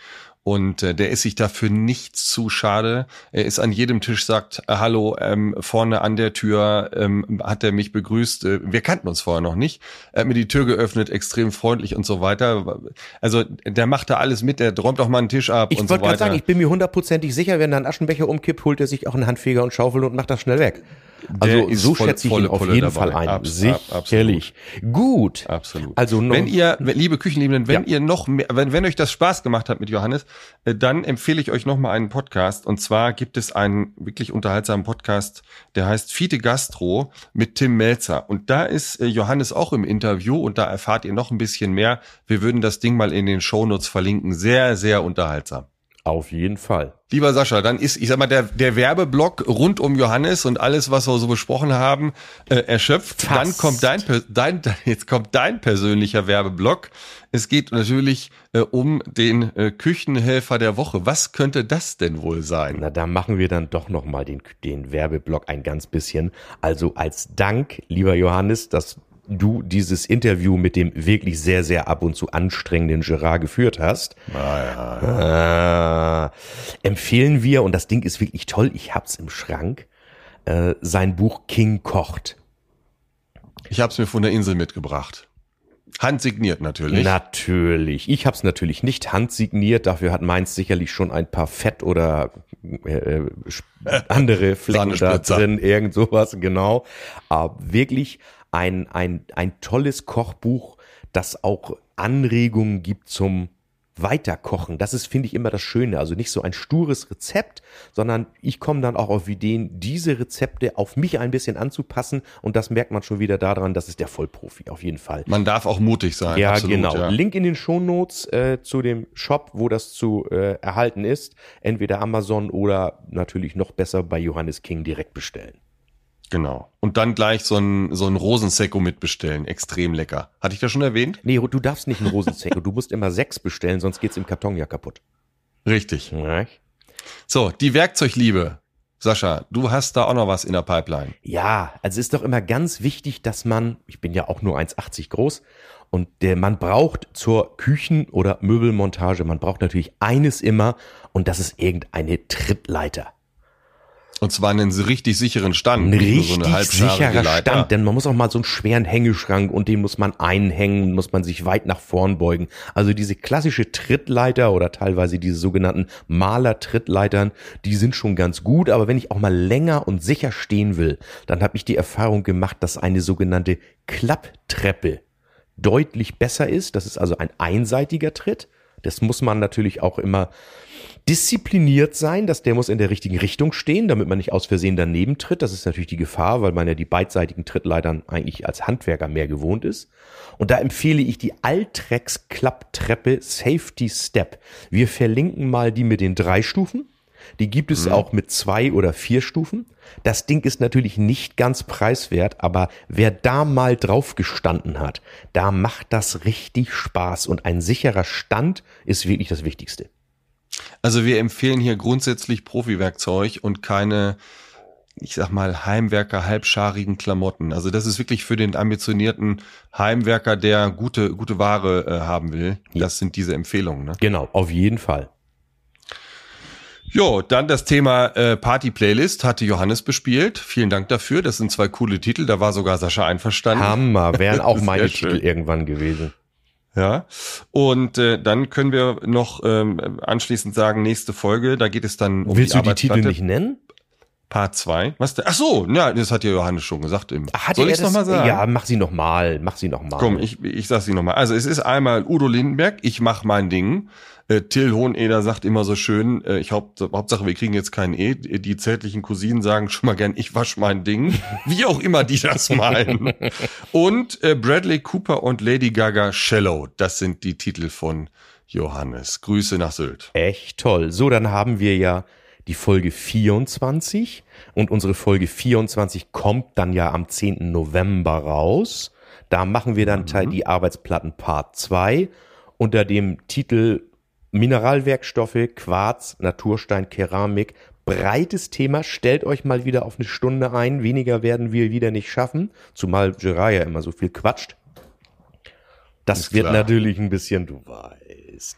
Und äh, der ist sich dafür nichts zu schade. Er ist an jedem Tisch, sagt, äh, hallo, ähm, vorne an der Tür ähm, hat er mich begrüßt. Äh, wir kannten uns vorher noch nicht. Er hat mir die Tür geöffnet, extrem freundlich und so weiter. Also der macht da alles mit, der räumt auch mal einen Tisch ab Ich und wollte so gerade weiter. sagen, ich bin mir hundertprozentig sicher, wenn da ein Aschenbecher umkippt, holt er sich auch einen Handfeger und Schaufel und macht das schnell weg. Also so schätze ich ihn auf Pulle jeden dabei. Fall ein. Abs- ab- Sicherlich. Gut. Absolut. Also noch, wenn ihr, liebe Küchenliebenden, wenn Ja. ihr noch mehr, wenn, wenn euch das Spaß gemacht hat mit Johannes, äh, dann empfehle ich euch noch mal einen Podcast. Und zwar gibt es einen wirklich unterhaltsamen Podcast, der heißt Fiete Gastro mit Tim Melzer. Und da ist äh, Johannes auch im Interview und da erfahrt ihr noch ein bisschen mehr. Wir würden das Ding mal in den Shownotes verlinken. Sehr, sehr unterhaltsam. Auf jeden Fall. Lieber Sascha, dann ist, ich sag mal, der, der Werbeblock rund um Johannes und alles, was wir so besprochen haben, äh, erschöpft. Fast. Dann kommt dein, dein, jetzt kommt dein persönlicher Werbeblock. Es geht natürlich äh, um den äh, Küchenhelfer der Woche. Was könnte das denn wohl sein? Na, da machen wir dann doch noch mal den, den Werbeblock ein ganz bisschen. Also als Dank, lieber Johannes, dass du dieses Interview mit dem wirklich sehr, sehr ab und zu anstrengenden Gerard geführt hast. Ah, empfehlen wir, und das Ding ist wirklich toll, ich hab's im Schrank, äh, sein Buch King kocht. Ich habe es mir von der Insel mitgebracht. Handsigniert natürlich. Natürlich. Ich habe es natürlich nicht handsigniert. Dafür hat meins sicherlich schon ein paar Fett oder äh, äh, sp- andere Flecken da drin, irgend sowas, genau. Aber wirklich ein, ein, ein tolles Kochbuch, das auch Anregungen gibt zum weiterkochen. Das ist, finde ich, immer das Schöne. Also nicht so ein stures Rezept, sondern ich komme dann auch auf Ideen, diese Rezepte auf mich ein bisschen anzupassen. Und das merkt man schon wieder daran, das ist der Vollprofi, auf jeden Fall. Man darf auch mutig sein. Ja, absolut, genau. Ja. Link in den Shownotes äh, zu dem Shop, wo das zu äh, erhalten ist. Entweder Amazon oder natürlich noch besser bei Johannes King direkt bestellen. Genau. Und dann gleich so ein, so ein Rosensekko mitbestellen. Extrem lecker. Hatte ich das schon erwähnt? Nee, du darfst nicht einen Rosensekko, du musst immer sechs bestellen, sonst geht's im Karton ja kaputt. Richtig. Ja. So, die Werkzeugliebe. Sascha, du hast da auch noch was in der Pipeline. Ja, also ist doch immer ganz wichtig, dass man, ich bin ja auch nur 1,80 groß, und der, man braucht zur Küchen- oder Möbelmontage, man braucht natürlich eines immer, und das ist irgendeine Trittleiter. Und zwar einen richtig sicheren Stand. Ein richtig so sicherer Leiter. Stand, denn man muss auch mal so einen schweren Hängeschrank und den muss man einhängen, muss man sich weit nach vorn beugen. Also diese klassische Trittleiter oder teilweise diese sogenannten Maler-Trittleitern, die sind schon ganz gut, aber wenn ich auch mal länger und sicher stehen will, dann habe ich die Erfahrung gemacht, dass eine sogenannte Klapptreppe deutlich besser ist. Das ist also ein einseitiger Tritt. Das muss man natürlich auch immer diszipliniert sein, dass der muss in der richtigen Richtung stehen, damit man nicht aus Versehen daneben tritt. Das ist natürlich die Gefahr, weil man ja die beidseitigen Trittleitern eigentlich als Handwerker mehr gewohnt ist. Und da empfehle ich die Altrex Klapptreppe Safety Step. Wir verlinken mal die mit den drei Stufen. Die gibt es auch mit zwei oder vier Stufen. Das Ding ist natürlich nicht ganz preiswert, aber wer da mal drauf gestanden hat, da macht das richtig Spaß und ein sicherer Stand ist wirklich das Wichtigste. Also wir empfehlen hier grundsätzlich Profi-Werkzeug und keine, ich sag mal, Heimwerker halbscharigen Klamotten. Also das ist wirklich für den ambitionierten Heimwerker, der gute, gute Ware äh, haben will. Das sind diese Empfehlungen. Ne? Genau, auf jeden Fall. Jo, dann das Thema äh, Party-Playlist hatte Johannes bespielt. Vielen Dank dafür. Das sind zwei coole Titel. Da war sogar Sascha einverstanden. Hammer, wären auch meine. Titel irgendwann gewesen. Ja. Und äh, dann können wir noch ähm, anschließend sagen, nächste Folge, da geht es dann um Willst die du die Titel nicht nennen? Part 2. Was denn? Ach so, ja, das hat ja Johannes schon gesagt. Im, Hat Soll er ich es nochmal sagen? Ja, mach sie nochmal, mach sie nochmal. Komm, ich, ich sag sie nochmal. Also es ist einmal Udo Lindenberg, ich mach mein Ding. Äh, Till Hoheneder sagt immer so schön, äh, ich haupt, Hauptsache wir kriegen jetzt kein E. Die zärtlichen Cousinen sagen schon mal gern, ich wasch mein Ding. Wie auch immer die das meinen. Und äh, Bradley Cooper und Lady Gaga Shallow. Das sind die Titel von Johannes. Grüße nach Sylt. Echt toll. So, dann haben wir ja die Folge 24 und unsere Folge 24 kommt dann ja am 10. November raus. Da machen wir dann Teil die Arbeitsplatten Part 2 unter dem Titel Mineralwerkstoffe, Quarz, Naturstein, Keramik. Breites Thema. Stellt euch mal wieder auf eine Stunde ein. Weniger werden wir wieder nicht schaffen. Zumal Gerard ja immer so viel quatscht. Das Ist wird klar. natürlich ein bisschen, du weißt,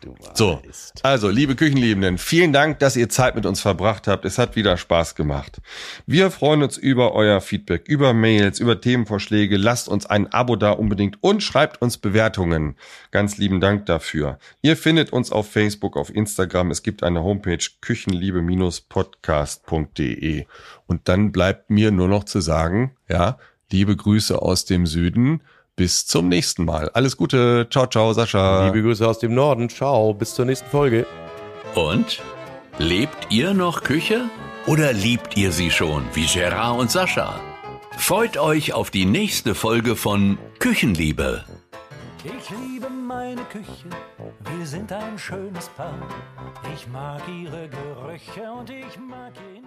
du weißt. So, also liebe Küchenliebenden, vielen Dank, dass ihr Zeit mit uns verbracht habt. Es hat wieder Spaß gemacht. Wir freuen uns über euer Feedback, über Mails, über Themenvorschläge. Lasst uns ein Abo da unbedingt und schreibt uns Bewertungen. Ganz lieben Dank dafür. Ihr findet uns auf Facebook, auf Instagram. Es gibt eine Homepage küchenliebe-podcast.de. Und dann bleibt mir nur noch zu sagen, ja, liebe Grüße aus dem Süden. Bis zum nächsten Mal. Alles Gute. Ciao, ciao, Sascha. Liebe Grüße aus dem Norden. Ciao, bis zur nächsten Folge. Und? Lebt ihr noch Küche? Oder liebt ihr sie schon, wie Gerard und Sascha? Freut euch auf die nächste Folge von Küchenliebe. Ich liebe meine Küche, wir sind ein schönes Paar. Ich mag ihre Gerüche und ich mag ihr